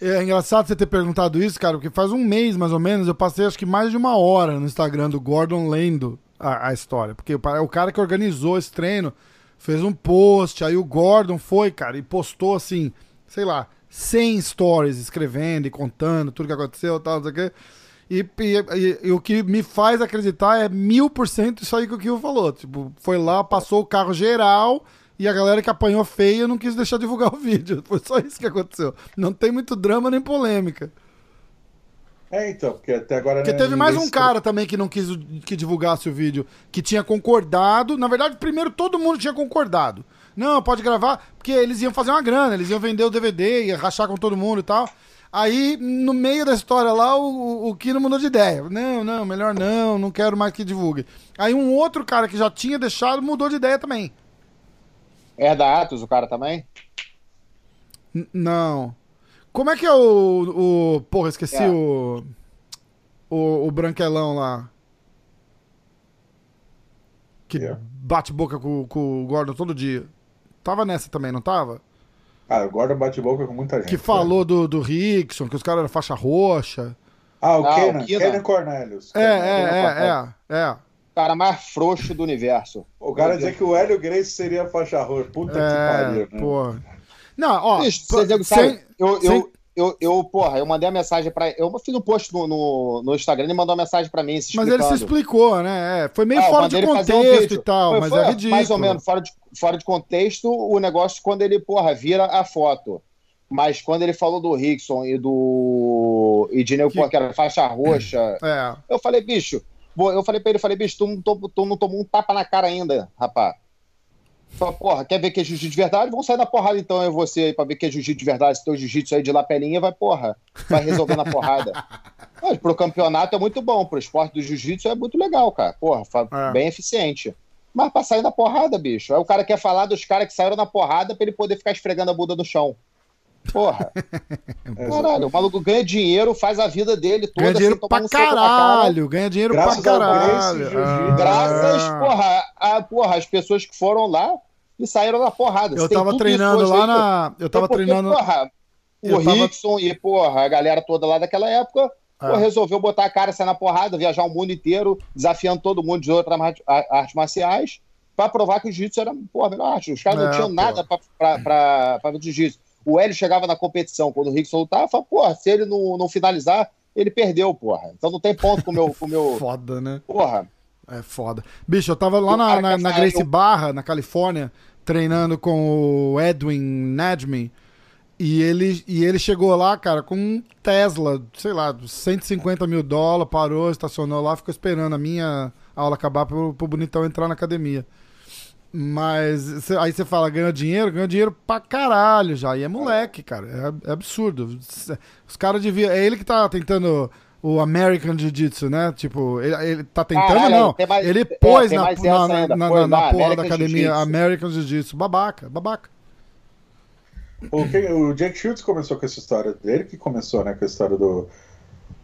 é engraçado você ter perguntado isso, cara, porque faz um mês mais ou menos eu passei acho que mais de uma hora no Instagram do Gordon lendo a, a história. Porque o, cara que organizou esse treino fez um post, aí o Gordon foi, cara, e postou assim, sei lá, 100 stories escrevendo e contando tudo que aconteceu tal, não sei o quê. E, e, e, o que me faz acreditar é mil por cento isso aí que o Kio falou. Tipo, foi lá, passou o carro geral e a galera que apanhou feia não quis deixar divulgar o vídeo. Foi só isso que aconteceu. Não tem muito drama nem polêmica. É, então, porque até agora. Porque teve mais um cara também que não quis que divulgasse o vídeo, que tinha concordado. Na verdade, primeiro todo mundo tinha concordado. Não, pode gravar, porque eles iam fazer uma grana, eles iam vender o DVD, ia rachar com todo mundo e tal. Aí, no meio da história lá, o, o Kino mudou de ideia. Não, não, melhor não, não quero mais que divulgue. Aí um outro cara que já tinha deixado mudou de ideia também. É da Atos o cara também? N não. Como é que é o. o porra, esqueci é. o, o. O branquelão lá. Que yeah. bate boca com, com o Gordon todo dia. Tava nessa também, não tava? Ah, o Gordon bate boca com muita gente. Que falou né? do, do Rickson, que os caras eram faixa roxa. Ah, o ah, Kenan, Kenan Cornelius. É, é, é, é, é. O cara mais frouxo do universo. O cara dizia que o Hélio Grace seria faixa roxa. Puta é, que pariu, né? Porra. Não, ó. Bicho, você dizer, sabe, eu, sem... eu, eu, eu, porra, eu mandei a mensagem pra. Eu fiz um post no, no, no Instagram e mandou uma mensagem pra mim. Se mas ele se explicou, né? É, foi meio ah, fora de contexto um e tal, foi, mas foi, é ridículo. Mais ou menos, fora de, fora de contexto, o negócio quando ele, porra, vira a foto. Mas quando ele falou do Rickson e do. E de que... que era faixa roxa, é. eu falei, bicho. Eu falei pra ele, falei, bicho, tu não, tu não tomou um tapa na cara ainda, rapaz. Fala, porra, quer ver que é jiu-jitsu de verdade? Vamos sair na porrada então, eu e você aí, pra ver que é jiu-jitsu de verdade. Se teu jiu-jitsu aí de lapelinha, vai, porra, vai resolver na porrada. [LAUGHS] Mas pro campeonato é muito bom, pro esporte do jiu-jitsu é muito legal, cara. Porra, é. bem eficiente. Mas pra sair na porrada, bicho. Aí o cara quer falar dos caras que saíram na porrada pra ele poder ficar esfregando a bunda no chão. Porra. [LAUGHS] Caralho, o maluco ganha dinheiro, faz a vida dele toda. Ganha dinheiro pra um caralho, ganha dinheiro Graças pra caralho. Ah. Graças, porra, a, porra, as pessoas que foram lá e saíram na porrada. Eu tava treinando lá na. Eu tava porque, treinando. Porra, o Rickson e, porra, a galera toda lá daquela época. É. Pô, resolveu botar a cara, sair na porrada, viajar o mundo inteiro, desafiando todo mundo de outras artes marciais, pra provar que o jiu-jitsu era, porra, melhor arte. Os caras é, não tinham porra. nada ver jiu-jitsu. O Hélio chegava na competição, quando o Rickson lutava, falava, porra, se ele não, não finalizar, ele perdeu, porra. Então não tem ponto com o meu. Com meu... [LAUGHS] foda, né? Porra. É foda. Bicho, eu tava lá na, na, na Grace Barra, na Califórnia, treinando com o Edwin Nadmin. E ele, e ele chegou lá, cara, com um Tesla, sei lá, 150 mil dólares, parou, estacionou lá, ficou esperando a minha aula acabar pro, pro Bonitão entrar na academia. Mas cê, aí você fala, ganha dinheiro? Ganha dinheiro pra caralho já. E é moleque, cara. É, é absurdo. Os caras deviam. É ele que tá tentando o American Jiu-Jitsu, né? Tipo, ele, ele tá tentando, Caralho, não. tem mais- ele é, pôs tem na, na, na, ainda. na, porra da academia Jiu-Jitsu. American Jiu-Jitsu. Babaca, babaca. O, quem- o Jake Shields começou com essa história dele, que começou, né, com a história do,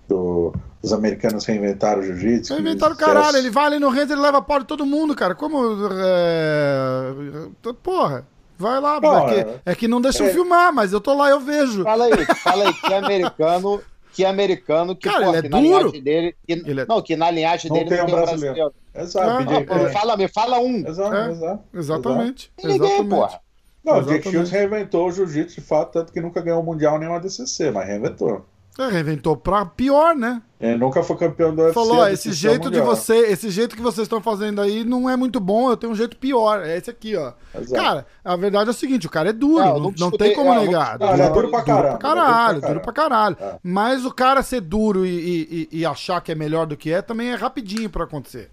do- dos americanos reinventaram o jiu-jitsu. Eles que inventaram fizeram- caralho, ele vai ali no range, ele leva pau de todo mundo, cara. Como. É... Porra, vai lá, Não, é, é- que, é que não deixam é- filmar, mas eu tô lá, eu vejo. Fala aí, fala aí, que americano, que americano que, Cara, pô, ele é que na duro. linhagem dele. que- Ele é- Não, que na linhagem Não dele tem não um tem um brasileiro. brasileiro. Exato, Ah, Pô, fala, me fala um. Exato, É, exato. Exatamente. Tem ninguém, exatamente. porra. Não, o. Jake Shields reinventou o jiu-jitsu de fato, tanto que nunca ganhou o Mundial nem uma DCC, mas reinventou. É, reinventou pra pior, né? Ele nunca foi campeão do UFC. Falou, ó, da esse jeito de mundial. você, esse jeito que vocês estão fazendo aí não é muito bom, eu tenho um jeito pior. É esse aqui, ó. Exato. Cara, a verdade é o seguinte, o cara é duro, Não, eu não, não discutei- tem como é, não negar. Não, ele é duro pra caramba. Pra ele é caralho, duro pra caralho. É. Mas o cara ser duro e, e- e- achar que é melhor do que é também é rapidinho pra acontecer.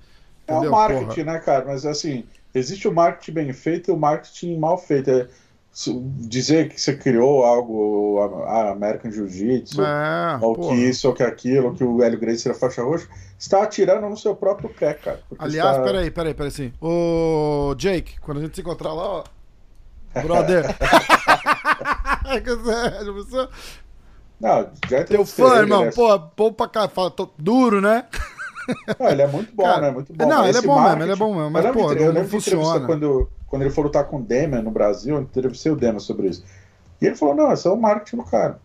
É o Entendeu? marketing, Porra. né, cara? Mas assim, existe o marketing bem feito e o marketing mal feito. É, dizer que você criou algo, a American Jiu-Jitsu, É, ou porra. que isso, ou que aquilo, ou que o Hélio Gracie era faixa roxa, está atirando no seu próprio pé, cara. Aliás, está- peraí, peraí, peraí, sim. Ô, Jake, quando a gente se encontrar lá, ó. Brother. [LAUGHS] [LAUGHS] Não, já Teu fã, irmão, né? pô, bom pra cá, fala, tô duro, né? Não, ele é muito bom, Cara, né? Muito bom. não, ele é bom mesmo, ele é bom mesmo, mas, pô, não- não funciona. Quando, quando ele foi lutar com o Demian no Brasil, eu entrevistei o Demian sobre isso. E ele falou, não, esse é o marketing do cara.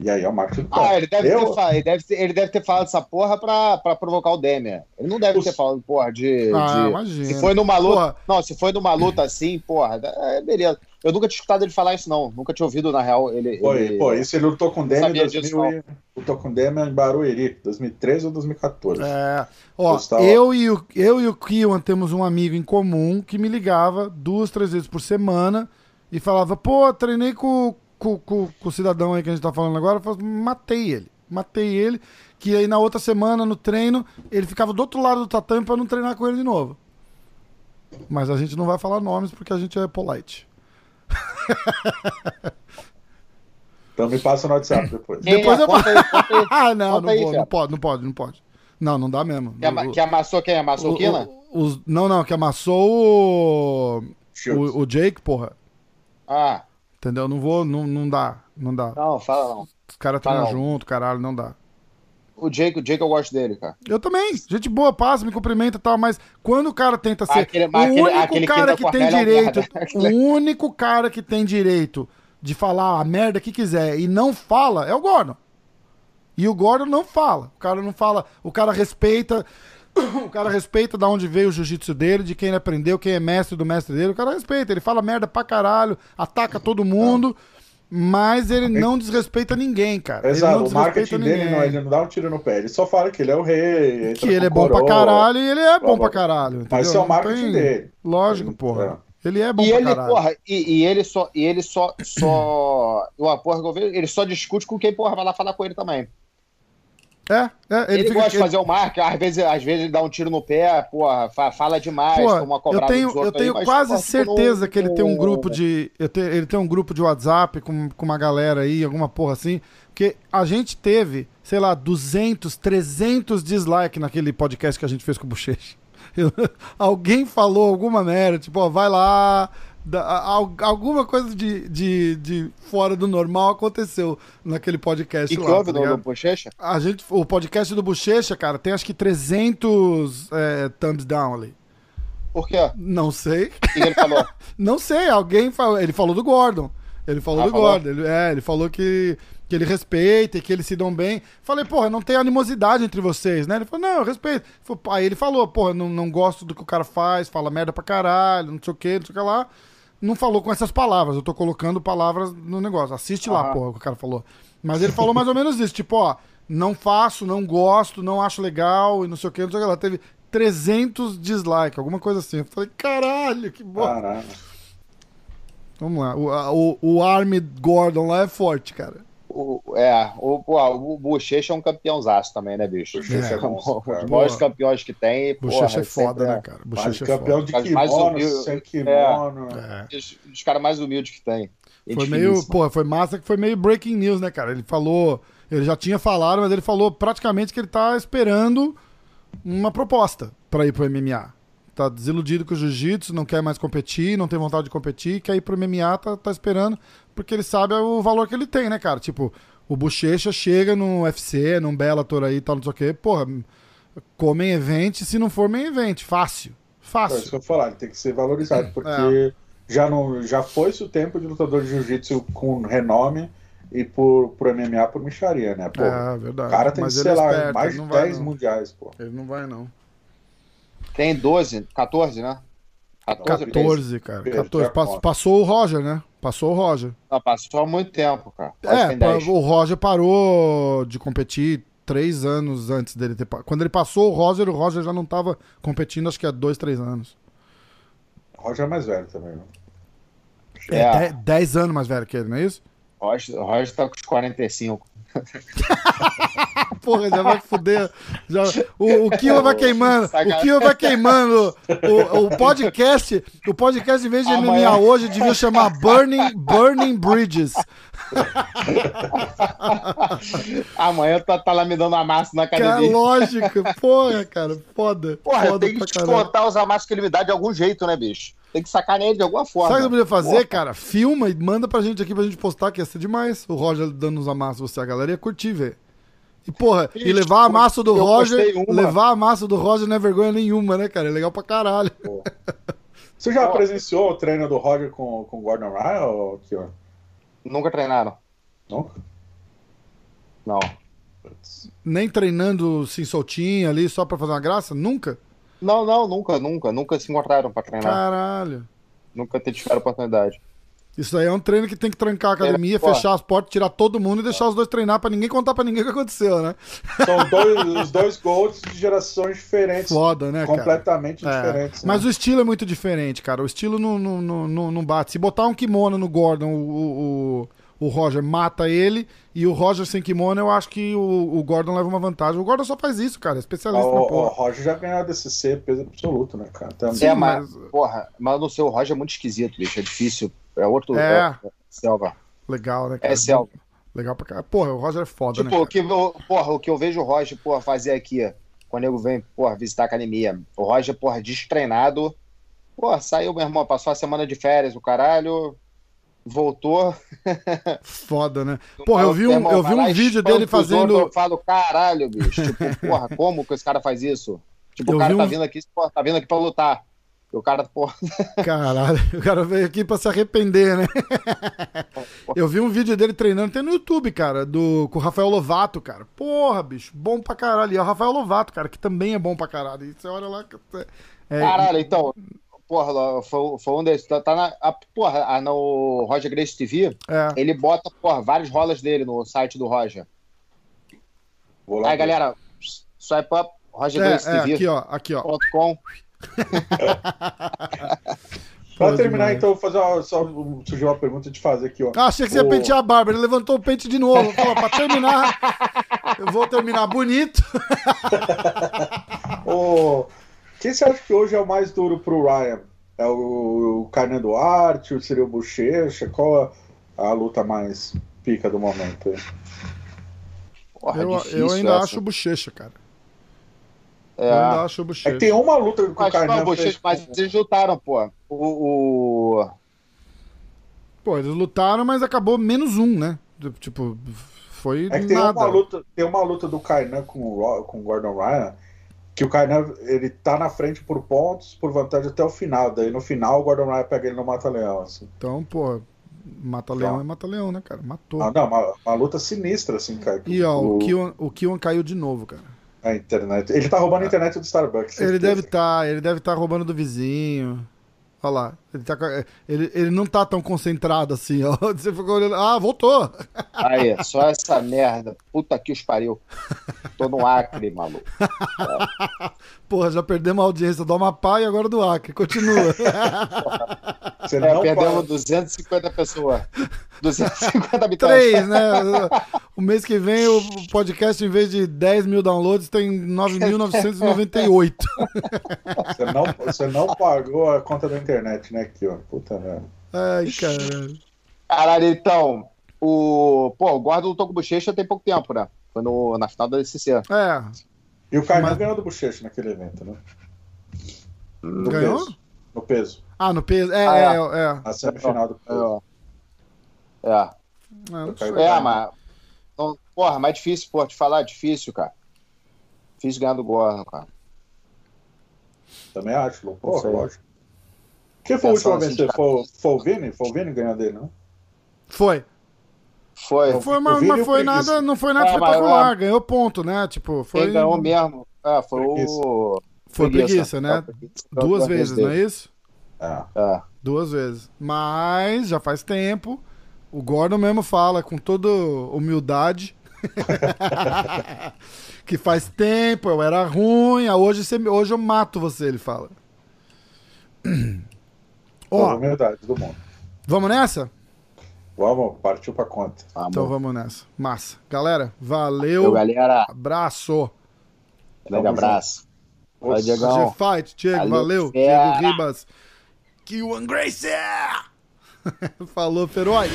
E aí é o marketing do cara. Ah, ele deve, Eu- ter, fa- ele, deve ter, ele deve ter falado essa porra pra, pra provocar o Demian. Ele não deve Os- ter falado, porra, de. Ah, de- imagina. Se foi numa luta. Porra. Não, se foi numa luta assim, porra, é beleza. Eu nunca tinha escutado ele falar isso, não. Nunca tinha ouvido, na real. Ele, Foi, ele- pô, isso ele lutou com o Demian em Sabia disso, 2000 e- lutou com o Demian em Barueri, 2013 ou 2014. É, ó, eu e, o, eu e o Kiwan temos um amigo em comum que me ligava duas, três vezes por semana e falava, pô, treinei com, com, com, com o cidadão aí que a gente tá falando agora, eu falava, matei ele, matei ele, que aí na outra semana, no treino, ele ficava do outro lado do tatame pra não treinar com ele de novo. Mas a gente não vai falar nomes porque a gente é polite. [LAUGHS] Então me passa no WhatsApp depois. Depois eu- Conta aí, conta aí. [LAUGHS] Ah, não, não, aí, vou, não pode, não pode, não pode. Não, não dá mesmo. Que, ama- que amassou quem? Amassou o Kina? Os- não, não, que amassou o, o, o Jake, porra. Ah, Entendeu? Não vou, não, não dá. Não dá. não, fala não. Os caras treinam junto, caralho, não dá. O Jake, o Jake eu gosto dele, cara. Eu também, gente boa, passa, me cumprimenta e tal, mas quando o cara tenta ser. Aquele- o único aquele cara que tem é direito. merda. [LAUGHS] O único cara que tem direito de falar a merda que quiser e não fala é o Gordon. E o Gordon não fala. O cara não fala. O cara respeita. [COUGHS] O cara respeita da onde veio o jiu-jitsu dele, de quem ele aprendeu, quem é mestre do mestre dele. O cara respeita. Ele fala merda pra caralho, ataca todo mundo, mas ele não desrespeita ninguém, cara. ele Exato, não o marketing dele não, ele não dá um tiro no pé, ele só fala que ele é o rei. Que ele é bom pra coroa. caralho e ele é bom pra caralho. Mas entendeu? isso é o marketing tem- dele. Lógico, Ele- porra. é. Ele é bom E pra ele, caralho. porra, e, e ele só, e ele só, só, [CLEARS THROAT] o porra, que eu vejo, ele só discute com quem, porra, vai lá falar com ele também. É, é, Ele, ele, fica. gosta de ele- fazer o marca, às vezes, às vezes ele dá um tiro no pé, porra, fa- fala demais, Pô, toma uma eu cobrada tenho, eu tenho aí, quase porra, certeza que ele tem um grupo de. te- ele tem um grupo de WhatsApp com, com uma galera aí, alguma porra assim. Porque a gente teve, sei lá, 200, 300 dislikes naquele podcast que a gente fez com o Bochecha. [LAUGHS] Alguém falou alguma merda, tipo, ó, vai lá. Da- al- alguma coisa de, de, de fora do normal aconteceu naquele podcast E lá. tá ligado? no Bochecha? A gente, o podcast do Bochecha, cara, tem acho que 300 é, thumbs down ali. Por quê? Não sei. O que ele falou? [LAUGHS] Não sei, alguém falou. Ele falou do Gordon. Ele falou Ah, do falou? Gordon. Ele, é, ele falou que, que ele respeita e que eles se dão bem. Falei, porra, não tem animosidade entre vocês, né? Ele falou, não, eu respeito. Aí ele falou, porra, não, não gosto do que o cara faz, fala merda pra caralho, não sei o que, não sei o que lá. Não falou com essas palavras, eu tô colocando palavras no negócio. Assiste lá, Aham. porra, o que o cara falou. Mas ele falou mais ou menos isso, tipo, ó, não faço, não gosto, não acho legal e não sei o que, não sei o que lá. Teve 300 dislikes, alguma coisa assim. Eu falei, caralho, que bosta. Caralho. Vamos lá. O, o, o Army Gordon lá é forte, cara. O, é, o, pô, o Bochecha é um campeãozaço também, né, bicho? Bochecha é um monstro, cara. dos maiores campeões que tem. Bochecha é foda, né, cara? Mas Bochecha é campeão foda. de Mas mais kimono, humilde- sem kimono. É. Os, os caras mais humildes que tem. Gente Foi meio, pô, foi massa que foi meio breaking news, né, cara? Ele falou, Ele já tinha falado, mas ele falou praticamente que ele tá esperando uma proposta para ir pro MMA. Tá desiludido com o jiu-jitsu, não quer mais competir, não tem vontade de competir, quer ir pro MMA, tá, tá esperando, porque ele sabe o valor que ele tem, né, cara? Tipo, o Bochecha chega no UFC, num Bellator aí e tal, não sei o quê, porra, comem event, se não for main event, fácil. Fácil. É isso que eu falar, ele tem que ser valorizado, porque é. já, não, já foi-se o tempo de lutador de jiu-jitsu com renome e por, por MMA por micharia, né? Pô, é, verdade. O cara tem, Mas sei lá, esperto, mais de 10 mundiais, pô. Ele não vai, não. Tem 12, 14, né? 14, 14 cara. 14. Passou, passou o Roger, né? Passou o Roger. Não, passou há muito tempo, cara. é, o Roger parou de competir três anos antes dele ter. Quando ele passou o Roger, o Roger já não tava competindo, acho que há dois, três anos. O Roger é mais velho também, né? É, é. Dez, anos mais velho que ele, não é isso? O Roger, o Roger tá com os 45. [LAUGHS] Porra, já vai foder. Já, o, o Kilo vai queimando. O Kilo vai queimando. O, o podcast, o podcast, em vez de Amanhã... MMA hoje, devia chamar Burning, Burning Bridges. Amanhã tá, tá lá me dando amasso na academia. Cara, lógico. Porra, cara. Foda. Porra, foda tem que descontar os amassos que ele me dá de algum jeito, né, bicho? Tem que sacar nele de alguma forma. Sabe o que eu podia fazer, Porra. cara? Filma e manda pra gente aqui pra gente postar, que ia ser demais. O Roger dando os amassos, você, a galera ia curtir, velho. E, porra, Ixi, e levar a massa do Roger. Levar a massa do Roger não é vergonha nenhuma, né, cara? É legal pra caralho. Porra. Você já presenciou o treino do Roger com, com o Gordon Ryan ou Kion? Nunca treinaram. Nunca? Não. Nem treinando assim soltinho ali só pra fazer uma graça? Nunca? Não, não, nunca, nunca. Nunca se encontraram pra treinar. Caralho. Nunca tiveram oportunidade. Isso aí é um treino que tem que trancar a academia, é, fechar as portas, tirar todo mundo e deixar os dois treinar pra ninguém contar pra ninguém o que aconteceu, né? São dois, os dois gols de gerações diferentes. Foda, né, Completamente cara? diferentes. É. Mas o estilo é muito diferente, cara. O estilo não, não, não, não bate. Se botar um kimono no Gordon, o, o, o Roger mata ele, e o Roger sem kimono, eu acho que o, o Gordon leva uma vantagem. O Gordon só faz isso, cara. É especialista o, na porra. O Roger já ganhou a DCC, peso absoluto, né, cara? Também. É, mas, porra, mas no seu Roger é muito esquisito, bicho. É difícil. É outro. É. é selva. Legal, né, cara? É selva. Legal pra caralho. Porra, o Roger é foda, tipo, né? O que, porra, o que eu vejo o Roger, porra, fazer aqui, quando eu venho, porra, visitar a academia. O Roger, porra, destreinado. Porra, saiu, meu irmão, passou a semana de férias, o caralho. Voltou. Foda, né? Porra, eu vi um, eu vi um vídeo dele fazendo. Eu falo, caralho, bicho. Tipo, porra, como que esse cara faz isso? Tipo, eu o cara tá um... vindo aqui, porra, tá vindo aqui pra lutar. E o cara, porra. [LAUGHS] Caralho, o cara veio aqui pra se arrepender, né? Eu vi um vídeo dele treinando, tem no YouTube, cara, do, com o Rafael Lovato, cara. Porra, bicho, bom pra caralho. E é o Rafael Lovato, cara, que também é bom pra caralho. E você olha lá. É... Caralho, então, porra, foi, foi um desses. Tá, tá na. A, porra, no Roger Grace TV, é. ele bota, porra, várias rolas dele no site do Roger. Aí, galera, swipe up, Roger é, Grace é, TV. Aqui, ó, aqui, ó. .com. [LAUGHS] Pra terminar, então, vou fazer uma, só surgiu uma pergunta de fazer aqui, ó. Ah, achei que você ia pentear a barba, ele levantou o pente de novo. Falou, pra terminar, eu vou terminar bonito. [LAUGHS] oh, quem você acha que hoje é o mais duro pro Ryan? É o, o Carne Duarte, o Bochecha? Qual a, a luta mais pica do momento aí? Porra, eu, eu ainda essa. acho o Bochecha, cara. É. Eu ainda acho o Bochecha. É que tem uma luta com o Carne Bochecha, mas eles lutaram, pô. O, o... Pô, eles lutaram, mas acabou menos um, né? Tipo, foi é que tem nada. Uma luta, tem uma luta do Kainan com com o Gordon Ryan que o Kainan ele tá na frente por pontos, por vantagem até o final. Daí no final o Gordon Ryan pega ele no Mata-Leão. Assim. Então, pô, Mata-Leão é Mata-Leão, né, cara? Matou. Ah, não, uma, uma, luta sinistra, assim, cara. E ó, o, o, Kion, o Kion caiu de novo, cara. A internet. Ele tá roubando a internet do Starbucks. Ele deve tá, ele deve estar tá roubando do vizinho. Olha lá, ele, tá, ele, ele não tá tão concentrado assim, ó. [LAUGHS] Você ficou olhando. Ah, voltou! [LAUGHS] Aí, só essa merda. Puta que os pariu. Tô no Acre, maluco. É. Porra, já perdemos a audiência do Amapá e agora do Acre. Continua. [LAUGHS] Você é, perdemos pode. 250 pessoas. 250 habitantes. Três, né? O mês que vem o podcast, em vez de 10 mil downloads, tem 9.998. Você não, você não pagou a conta da internet, né, aqui, ó. Puta merda. Ai, caralho. Caralho, então. O, pô, o Gordon lutou com o Bochecha tem pouco tempo, né? Foi no, na final da DCC. É. E o Carlinhos Mas- ganhou do Bochecha naquele evento, né? No Ganhou? peso. No peso. Ah, no peso. É, Ah, é, é. é. Na semifinal do peso. É. É, É, é mas. Então, porra, mais difícil, porra, te falar, difícil, cara. Difícil ganhar do Gordon, cara. Também acho. Não sei. lógico. Quem foi o último a Pensando assim, vencer? de Foi, foi o Vini? Foi o Vini ganhar dele, não? Foi. Foi. Foi, o mas, mas o foi nada, não foi nada É, espetacular. Ganhou ponto, né? Tipo, foi. Quem ganhou mesmo. É, foi Preguiça. o. Foi preguiça, né? É, preguiça. Duas o vezes, não é dele. isso? É. É. Duas vezes. Mas já faz tempo. O Gordon mesmo fala com toda humildade. [LAUGHS] que faz tempo, eu era ruim, ah, hoje, você, hoje eu mato você, ele fala. Ó, a humildade do mundo. vamos nessa? Vamos, partiu pra conta. Então vamos nessa. Massa. Galera, Valeu, valeu. galera. Abraço. Grande abraço. Nossa, Diegão. G-Fight, Diego, Valeu, valeu. Diego Ribas. Kiwan Gracie. [LAUGHS] Falou, Feroz.